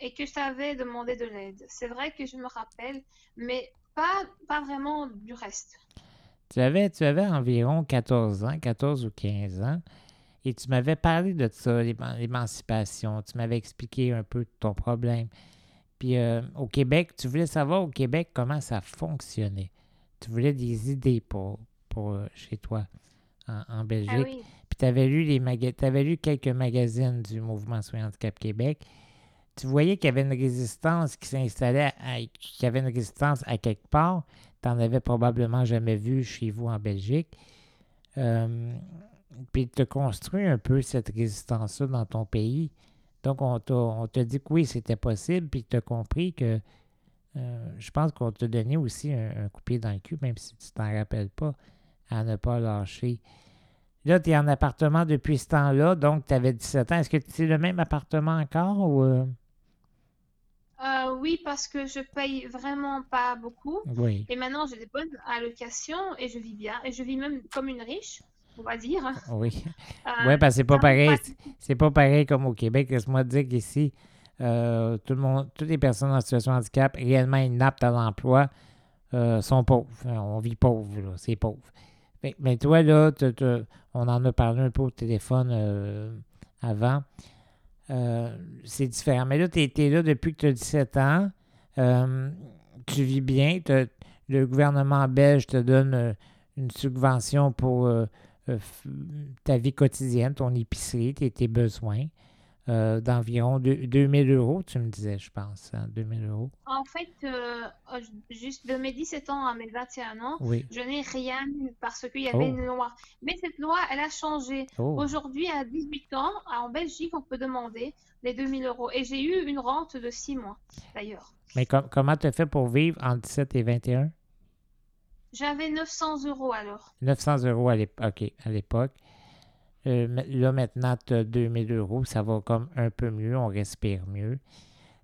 et que je t'avais demandé de l'aide. C'est vrai que je me rappelle, mais pas, pas vraiment du reste. Tu avais, tu avais environ 14 ans, 14 ou 15 ans, et tu m'avais parlé de ça, l'éman- l'émancipation. Tu m'avais expliqué un peu ton problème. Puis euh, au Québec, tu voulais savoir au Québec comment ça fonctionnait. Tu voulais des idées pour, pour euh, chez toi en, en Belgique. Ah oui. Puis tu avais, t'avais lu quelques magazines du mouvement Soins Handicap Québec. Tu voyais qu'il y avait une résistance qui s'installait, qu'il y avait une résistance à quelque part. Tu n'en avais probablement jamais vu chez vous en Belgique. Euh, puis tu as construit un peu cette résistance-là dans ton pays. Donc, on t'a, dit que oui, c'était possible, puis tu as compris que euh, je pense qu'on t'a donné aussi un, un coup pied dans le cul, même si tu t'en rappelles pas, à ne pas lâcher. Là, tu es en appartement depuis ce temps-là, donc tu avais 17 ans. Est-ce que c'est le même appartement encore ou. euh, Euh, oui, parce que je paye vraiment pas beaucoup. Oui, Et maintenant, j'ai des bonnes allocations et je vis bien. Et je vis même comme une riche, on va dire. oui. (laughs) Euh, Oui, parce que c'est pas pareil. c'est- pas pareil comme au Québec. Laisse-moi te dire qu'ici, euh, tout le monde, toutes les personnes en situation de handicap réellement inaptes à l'emploi euh, sont pauvres. On vit pauvre. C'est pauvre. Mais toi, là, on en a parlé un peu au téléphone avant. Euh, c'est différent. Mais là, tu es, là depuis que tu as 17 ans. Euh, tu vis bien. le gouvernement belge te donne euh, une subvention pour ta vie quotidienne, ton épicerie, tes besoins, euh, d'environ deux- 2000 euros, tu me disais, je pense, hein, 2000 euros. En fait, euh, euh, juste de mes 17 ans à mes 21 ans, Oui. je n'ai rien eu parce qu'il y avait Oh. une loi. Mais cette loi, elle a changé. Oh, Aujourd'hui, à 18 ans, en Belgique, on peut demander les 2000 euros. Et j'ai eu une rente de 6 mois, d'ailleurs. mais com- comment tu as fait pour vivre entre 17 et 21? J'avais 900 euros alors. 900 euros à l'époque. Euh, là, maintenant, tu as 2000 euros. Ça va comme un peu mieux. On respire mieux.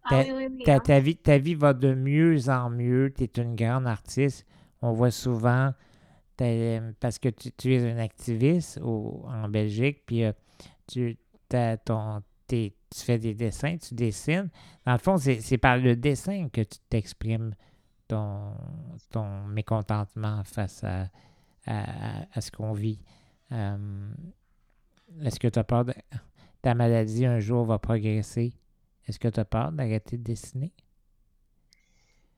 Ah Ta- oui, oui, oui, Ta, hein. ta vie, ta vie va de mieux en mieux. Tu es une grande artiste. On voit souvent, parce que tu, tu es un activiste au- en Belgique, puis euh, tu, t'as ton, t'es- tu fais des dessins, tu dessines. Dans le fond, c'est c'est par le dessin que tu t'exprimes ton, ton mécontentement face à, à, à- à ce qu'on vit. Euh, Est-ce que tu as peur de ta maladie un jour va progresser? Est-ce que tu as peur d'arrêter de dessiner?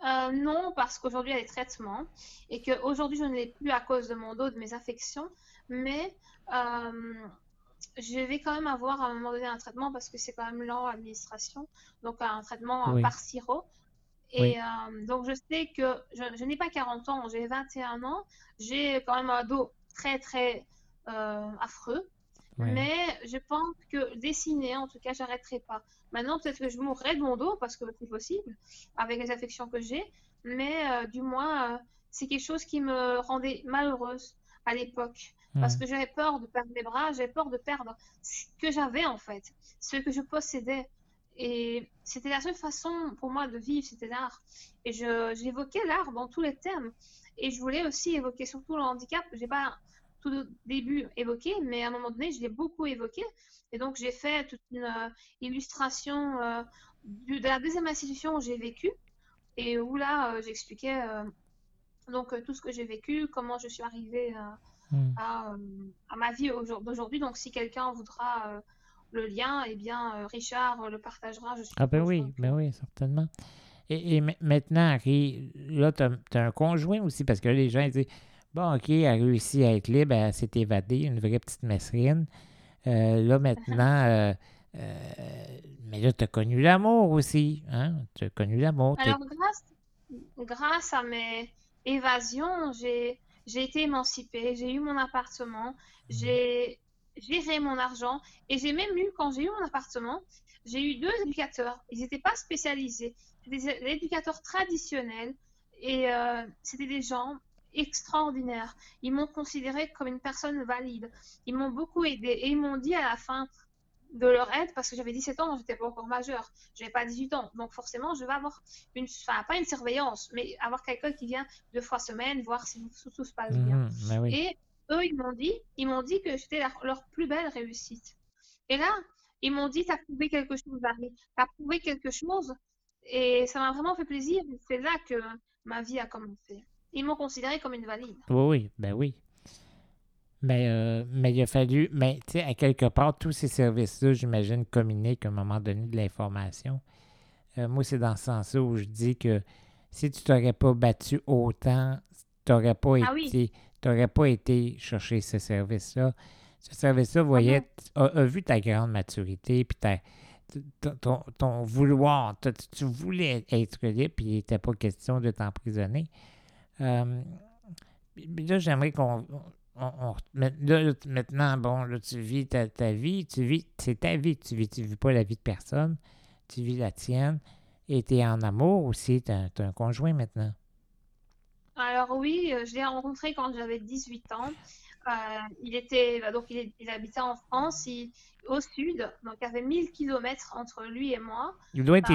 Euh, non, parce qu'aujourd'hui, il y a des traitements et qu'aujourd'hui, je ne l'ai plus à cause de mon dos, de mes infections. Mais euh, je vais quand même avoir à un moment donné un traitement parce que c'est quand même lent l'administration. Donc, un traitement Oui. par sirop. Et Oui. euh, donc, je sais que je, je n'ai pas 40 ans, j'ai 21 ans. J'ai quand même un dos très, très affreux. Ouais. Mais je pense que dessiner, en tout cas, j'arrêterai pas. Maintenant, peut-être que je mourrai de mon dos parce que c'est possible avec les affections que j'ai. mais du moins, c'est quelque chose qui me rendait malheureuse à l'époque. Parce que j'avais peur de perdre mes bras, j'avais peur de perdre ce que j'avais en fait, ce que je possédais. Et c'était la seule façon pour moi de vivre, c'était l'art. Et j'évoquais l'art dans tous les thèmes. Et je voulais aussi évoquer surtout le handicap. J'ai pas tout au début évoqué, mais à un moment donné, je l'ai beaucoup évoqué. Et donc, j'ai fait toute une euh, illustration euh, de, la deuxième institution où j'ai vécu et où là, euh, j'expliquais donc tout ce que j'ai vécu, comment je suis arrivée hmm. à, à, ma vie d'aujourd'hui. Donc, si quelqu'un voudra le lien, eh bien, Richard le partagera. Je ah ben oui, ben oui, certainement. Et, maintenant, Harry, là, tu as, un conjoint aussi, parce que les gens disent Bon, OK, elle a réussi à être libre, elle s'est évadée, une vraie petite messerine. Euh, là, maintenant, (laughs) euh, euh, mais là, tu as connu l'amour aussi. Hein? Tu as connu l'amour. Alors, grâce, grâce à mes évasions, j'ai été émancipée, j'ai eu mon appartement, mmh. j'ai géré mon argent et j'ai même eu, quand j'ai eu mon appartement, j'ai eu deux éducateurs. Ils n'étaient pas spécialisés. C'était des éducateurs traditionnels et c'était des gens extraordinaire. Ils m'ont considéré comme une personne valide. Ils m'ont beaucoup aidé et ils m'ont dit à la fin de leur aide, parce que j'avais 17 ans, j'étais pas encore majeure, j'avais pas 18 ans, donc forcément je vais avoir une, enfin pas une surveillance, mais avoir quelqu'un qui vient deux fois semaine, voir si tout, se passe bien. Mmh, et eux, ils m'ont dit, ils m'ont dit que j'étais leur, plus belle réussite. Et là, ils m'ont dit, t'as prouvé quelque chose, Harry, t'as prouvé quelque chose, et ça m'a vraiment fait plaisir. C'est là que ma vie a commencé. Ils m'ont considéré comme une valide. Oui, oui, ben oui. Mais, euh, mais il a fallu, mais tu sais, à quelque part, tous ces services-là, j'imagine, communiquent à un moment donné de l'information. Euh, moi, c'est dans ce sens-là où je dis que si tu t'aurais pas battu autant, tu n'aurais pas, ah été, pas été chercher ce service-là. Ce service-là voyait, ah a, vu ta grande maturité, puis ton, ton, vouloir. Tu voulais être libre, puis il n'était pas question de t'emprisonner. Euh, là, j'aimerais qu'on. maintenant, bon, là, tu vis ta, vie, tu vis, c'est ta vie tu vis, tu vis pas la vie de personne, tu vis la tienne, et tu es en amour aussi, tu as, un conjoint maintenant? Alors oui, euh, je l'ai rencontré quand j'avais 18 ans. Euh, il était, bah, donc il, habitait en France, au sud, donc il y avait 1000 km entre lui et moi. Il doit être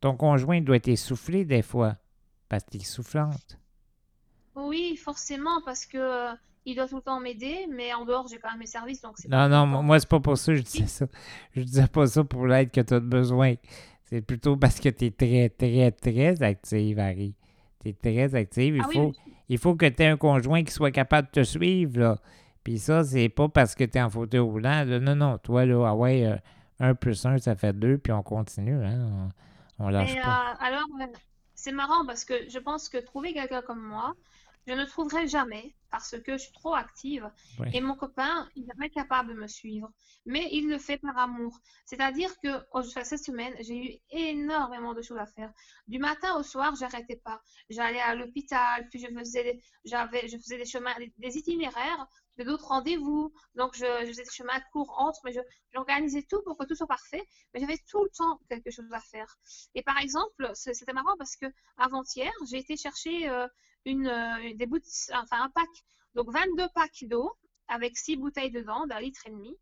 ton conjoint doit être essoufflé des fois. Est soufflante. Oui, forcément, parce que euh, il doit tout le temps m'aider, mais en dehors, j'ai quand même mes services. Donc non, non, moi, c'est pas pour ça que je disais ça. Je disais pas ça pour l'aide que tu as besoin. C'est plutôt parce que tu es très, très, très active, Harry. Tu es très active. Il, ah faut, il faut que tu aies un conjoint qui soit capable de te suivre. Là. Puis ça, c'est pas parce que tu es en fauteuil roulant. Non, non, toi, là, ah ouais, euh, un plus un, ça fait deux, puis on continue. Hein? On, lâche pas. Euh, alors, c'est marrant parce que je pense que trouver quelqu'un comme moi, je ne trouverai jamais parce que je suis trop active. Et mon copain, il n'est pas capable de me suivre. Mais il le fait par amour. C'est-à-dire que oh, cette semaine, j'ai eu énormément de choses à faire. Du matin au soir, j'arrêtais pas. J'allais à l'hôpital, puis je faisais, j'avais, je faisais des chemins, des itinéraires d'autres rendez-vous. Donc, je, faisais des chemins courts entre, mais j'organisais tout pour que tout soit parfait. Mais j'avais tout le temps quelque chose à faire. Et par exemple, c'était marrant parce que avant-hier, j'ai été chercher euh, une, euh, des bouts, enfin un pack, donc 22 packs d'eau avec 6 bouteilles dedans, d'un litre et demi.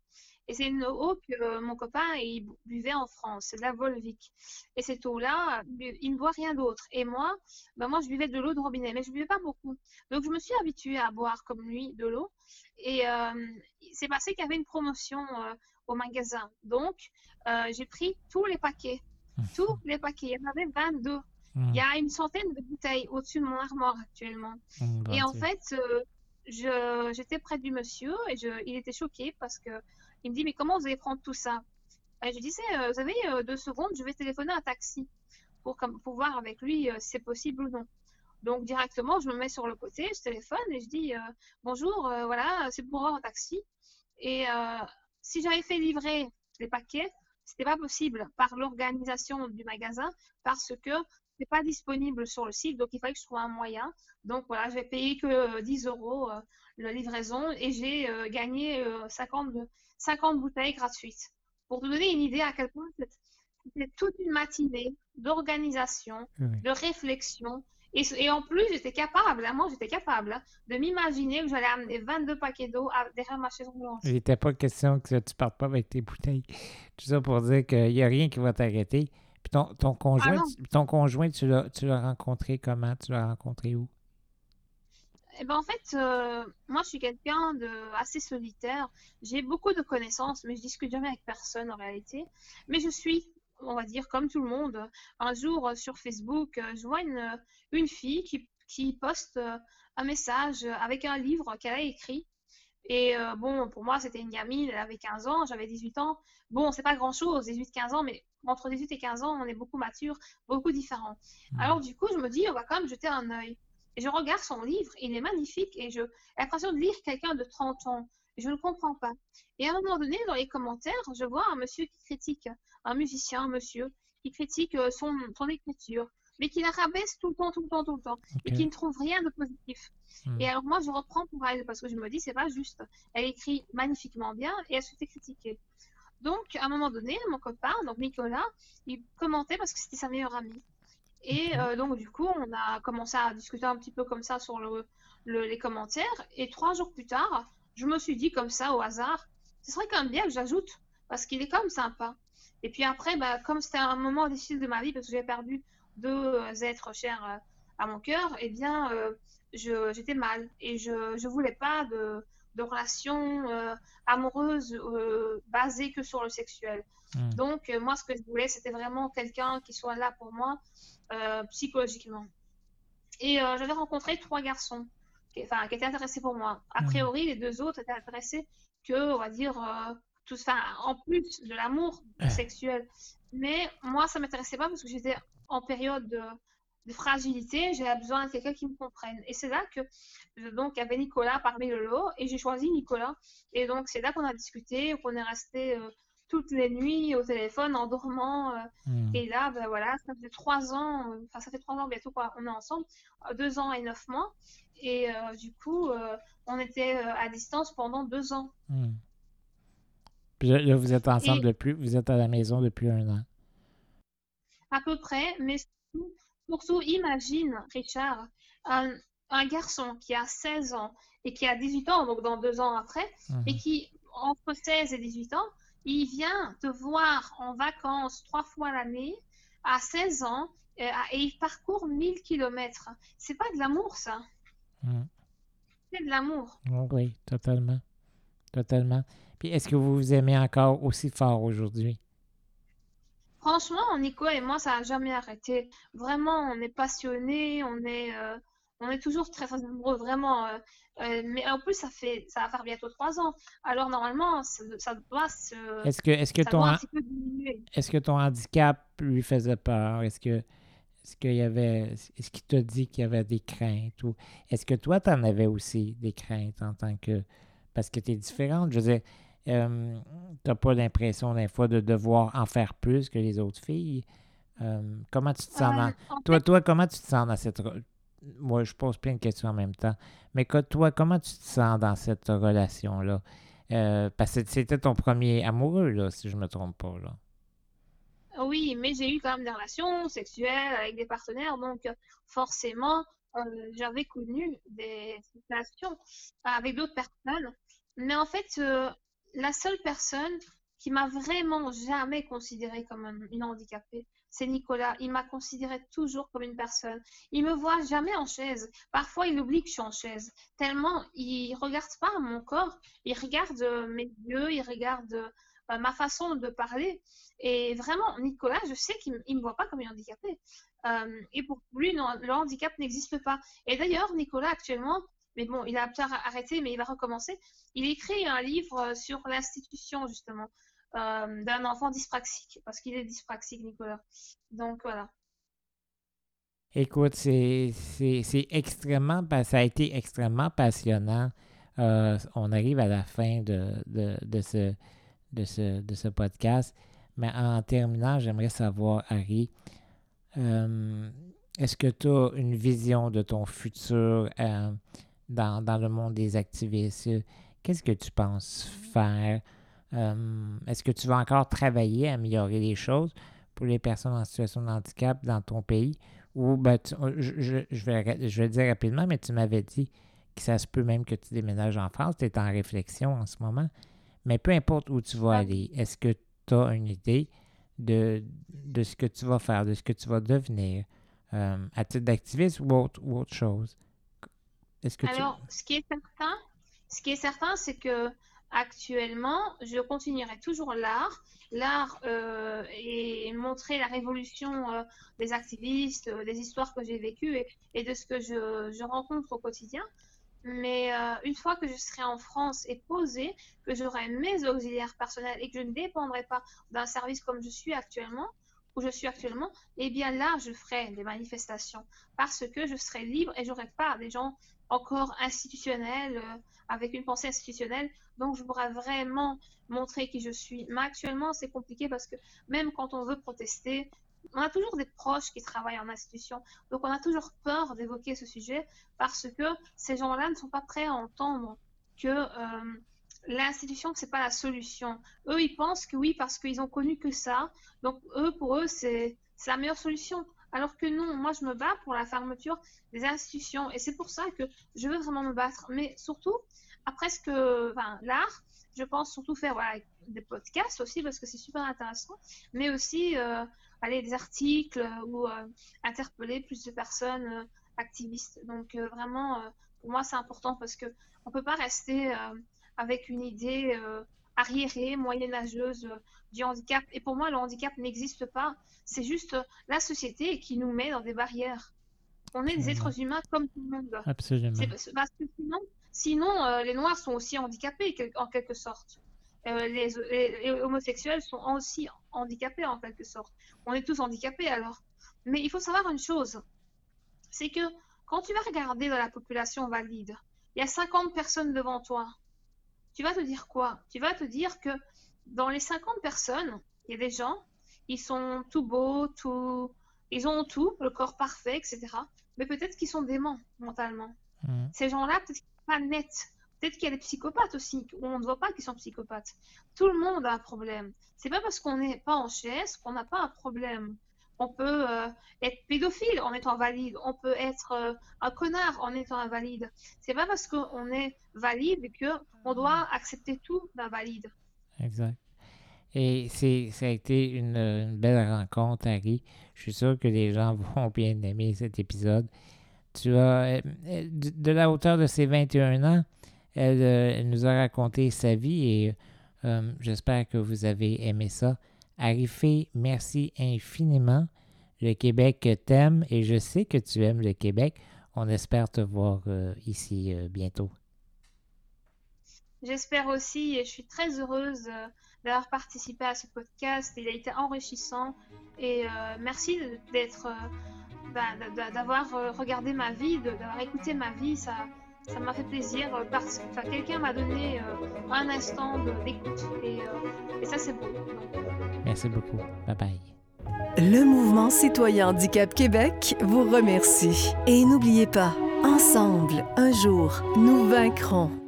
Et c'est une eau que mon copain il buvait en France, de la Volvic. Et cette eau-là, il ne boit rien d'autre. Et moi, ben moi, je buvais de l'eau de robinet, mais je ne buvais pas beaucoup. Donc, je me suis habituée à boire comme lui de l'eau. Et euh, c'est passé qu'il y avait une promotion euh, au magasin. Donc, euh, j'ai pris tous les paquets. (laughs) Tous les paquets. Il y en avait 22. Il y a une centaine de bouteilles au-dessus de mon armoire actuellement. Et en fait, j'étais près du monsieur et je, il était choqué parce que il me dit, mais comment vous allez prendre tout ça et Je disais, euh, vous avez euh, deux secondes, je vais téléphoner un taxi pour, pour voir avec lui euh, si c'est possible ou non. Donc directement, je me mets sur le côté, je téléphone et je dis, bonjour, voilà, c'est pour un taxi. Et si j'avais fait livrer les paquets, c'était pas possible par l'organisation du magasin parce que c'est pas disponible sur le site, donc il fallait que je trouve un moyen. Donc voilà, j'ai payé que 10 euros la livraison et j'ai gagné 50, 50 bouteilles gratuites. Pour te donner une idée à quel point c'était toute une matinée d'organisation, de réflexion. Et, en plus, j'étais capable, hein, moi j'étais capable hein, de m'imaginer que j'allais amener 22 paquets d'eau derrière ma chaise roulante. Il n'était pas question que tu partes pas avec tes bouteilles. Tout ça pour dire qu'il n'y a rien qui va t'arrêter. Puis ton, ton conjoint, ah ton conjoint, tu l'as rencontré comment? Tu l'as rencontré où? Eh ben, en fait, euh, moi, je suis quelqu'un de assez solitaire. J'ai beaucoup de connaissances, mais je discute jamais avec personne en réalité. Mais je suis, on va dire, comme tout le monde. Un jour, euh, sur Facebook, euh, je vois une, une fille qui, qui poste un message avec un livre qu'elle a écrit. Et bon, pour moi, c'était une gamine, elle avait 15 ans, j'avais 18 ans. Bon, c'est pas grand-chose, 18-15 ans, mais entre 18 et 15 ans, on est beaucoup mature, beaucoup différents. Mmh. Alors du coup, je me dis, on va quand même jeter un œil. Je regarde son livre, il est magnifique et j'ai l'impression de lire quelqu'un de 30 ans. Je ne comprends pas. Et à un moment donné, dans les commentaires, je vois un monsieur qui critique, un musicien, un monsieur, qui critique euh, son, son écriture, mais qui la rabaisse tout le temps, tout le temps, tout le temps, et qui ne trouve rien de positif. Hmm. Et alors moi, je reprends pour elle, parce que je me dis, c'est pas juste. Elle écrit magnifiquement bien et elle se fait critiquer. Donc, à un moment donné, mon copain, donc Nicolas, il commentait parce que c'était sa meilleure amie. Et euh, donc, du coup, on a commencé à discuter un petit peu comme ça sur le, les commentaires. Et trois jours plus tard, je me suis dit comme ça, au hasard, ce serait quand même bien que j'ajoute, parce qu'il est quand même sympa. Et puis après, bah, comme c'était un moment difficile de ma vie, parce que j'ai perdu deux êtres chers euh, à mon cœur, eh bien, euh, j'étais mal. Et je ne voulais pas de, de relation euh, amoureuse euh, basée que sur le sexuel. Hmm. Donc, euh, moi, ce que je voulais, c'était vraiment quelqu'un qui soit là pour moi psychologiquement. Et j'avais rencontré trois garçons qui, enfin, qui étaient intéressés pour moi. A hmm. priori, les deux autres étaient intéressés que, on va dire, tout, enfin, en plus de l'amour sexuel. Mais moi, ça m'intéressait pas parce que j'étais en période de, de fragilité, j'ai besoin de quelqu'un qui me comprenne. Et c'est là que, donc, il y avait Nicolas parmi le lot, et j'ai choisi Nicolas. Et donc, c'est là qu'on a discuté, qu'on est resté euh, toutes les nuits au téléphone en dormant. Euh. Hmm. Et là, ben voilà, ça fait trois ans, euh, enfin, ça fait trois ans bientôt qu'on est ensemble, deux ans et neuf mois. Et du coup, on était à distance pendant deux ans. Hmm. Puis là, vous êtes ensemble depuis, vous êtes à la maison depuis un an. À peu près, mais Surtout, imagine, Richard, un, garçon qui a 16 ans et qui a 18 ans, donc dans deux ans après, mhm. et qui, entre 16 et 18 ans, il vient te voir en vacances trois fois l'année à 16 ans euh, et, il parcourt 1000 km. C'est pas de l'amour, ça. Mhm. C'est de l'amour. Oui, totalement. Totalement. Puis est-ce que vous vous aimez encore aussi fort aujourd'hui? Franchement, Nico et moi, ça n'a jamais arrêté. Vraiment, on est passionnés, on est, euh, on est toujours très, très amoureux, vraiment. Euh, euh, mais en plus, ça fait, ça va faire bientôt trois ans. Alors normalement, ça, doit se. Est-ce que, est-ce que ton, est-ce que ton handicap lui faisait peur? Est-ce que, est-ce qu'il y avait, est-ce qu'il t'a dit qu'il y avait des craintes ou est-ce que toi, tu en avais aussi des craintes en tant que, parce que tu es différente? Je veux dire, euh, tu n'as pas l'impression des fois de devoir en faire plus que les autres filles. Comment tu te sens dans... Euh, toi, toi, comment tu te sens dans cette... Moi, je pose plein de questions en même temps. Mais toi, comment tu te sens dans cette relation-là? parce que c'était ton premier amoureux, là, si je ne me trompe pas. Là. Oui, mais j'ai eu quand même des relations sexuelles avec des partenaires, donc forcément, j'avais connu des situations avec d'autres personnes. Mais en fait, la seule personne qui m'a vraiment jamais considérée comme une handicapée, c'est Nicolas. Il m'a considérée toujours comme une personne. Il me voit jamais en chaise. Parfois, il oublie que je suis en chaise. Tellement, il regarde pas mon corps. Il regarde euh, mes yeux, il regarde euh, ma façon de parler. Et vraiment, Nicolas, je sais qu'il ne me voit pas comme une handicapée. Euh, et pour lui, le handicap n'existe pas. Et d'ailleurs, Nicolas, actuellement, mais bon, il a arrêté, mais il va recommencer. Il écrit un livre sur l'institution, justement, euh, d'un enfant dyspraxique, parce qu'il est dyspraxique, Nicolas. Donc, voilà. Écoute, c'est extrêmement, ça a été extrêmement passionnant. Euh, on arrive à la fin de, de, ce, de, ce, de ce podcast. Mais en terminant, j'aimerais savoir, Harry, est-ce que tu as une vision de ton futur dans, le monde des activistes? Qu'est-ce que tu penses faire? Euh, est-ce que tu vas encore travailler à améliorer les choses? pour les personnes en situation de handicap dans ton pays? Ou, ben, je, je, vais, je vais le dire rapidement, mais tu m'avais dit que ça se peut même que tu déménages en France. Tu es en réflexion en ce moment. Mais peu importe où tu vas aller, est-ce que tu as une idée de, de ce que tu vas faire, de ce que tu vas devenir euh, à titre d'activiste ou autre, ou autre chose? Que Alors, ce qui est certain, ce qui est certain, c'est que actuellement, je continuerai toujours l'art. L'art euh, et montrer la révolution euh, des activistes, euh, des histoires que j'ai vécues et, de ce que je, rencontre au quotidien. Mais une fois que je serai en France et posée, que j'aurai mes auxiliaires personnels et que je ne dépendrai pas d'un service comme je suis actuellement, où je suis actuellement, eh bien là, je ferai des manifestations parce que je serai libre et j'aurai pas des gens encore institutionnel, euh, avec une pensée institutionnelle. Donc, je pourrais vraiment montrer qui je suis. Mais actuellement, c'est compliqué parce que même quand on veut protester, on a toujours des proches qui travaillent en institution. Donc, on a toujours peur d'évoquer ce sujet parce que ces gens-là ne sont pas prêts à entendre que euh, l'institution, c'est pas la solution. Eux, ils pensent que oui, parce qu'ils ont connu que ça. Donc, eux, pour eux, c'est la meilleure solution. Alors que non, moi je me bats pour la fermeture des institutions et c'est pour ça que je veux vraiment me battre. Mais surtout, après ce que, enfin, l'art, je pense surtout faire des podcasts aussi parce que c'est super intéressant, mais aussi euh, aller des articles ou euh, interpeller plus de personnes euh, activistes. Donc vraiment, pour moi c'est important parce que on peut pas rester avec une idée arriérée, moyenâgeuse du handicap. Et pour moi, le handicap n'existe pas. C'est juste la société qui nous met dans des barrières. On est des êtres humains comme tout le monde. Absolument. Parce que sinon, euh, les Noirs sont aussi handicapés en quelque sorte. Euh, les, homosexuels sont aussi handicapés en quelque sorte. On est tous handicapés alors. Mais il faut savoir une chose, c'est que quand tu vas regarder dans la population valide, il y a 50 personnes devant toi. Tu vas te dire quoi? Tu vas te dire que dans les 50 personnes, il y a des gens, ils sont tout beaux, tout, ils ont tout, le corps parfait, etc. Mais peut-être qu'ils sont déments mentalement. Mm. Ces gens-là, peut-être qu'ils sont pas nets. Peut-être qu'il y a des psychopathes aussi, où on ne voit pas qu'ils sont psychopathes. Tout le monde a un problème. C'est pas parce qu'on n'est pas en chaise qu'on n'a pas un problème. On peut euh, être pédophile en étant valide. On peut être euh, un connard en étant invalide. C'est pas parce qu'on est valide que on doit accepter tout d'invalide. Exact. Et ça a été une, belle rencontre, Harry. Je suis sûr que les gens (laughs) vont bien aimer cet épisode. Tu as, euh, de, la hauteur de ses 21 ans, elle, euh, nous a raconté sa vie et euh, j'espère que vous avez aimé ça. Harry merci infiniment. Le Québec t'aime et je sais que tu aimes le Québec. On espère te voir ici bientôt. J'espère aussi et je suis très heureuse euh, d'avoir participé à ce podcast. Il a été enrichissant et euh, merci d'être, euh, d'avoir regardé ma vie, d'avoir écouté ma vie. Ça, ça m'a fait plaisir parce que quelqu'un m'a donné un instant d'écoute et, et, ça c'est beau. Merci beaucoup. Bye bye. Le mouvement citoyen Handicap Québec vous remercie. Et n'oubliez pas, ensemble, un jour, nous vaincrons.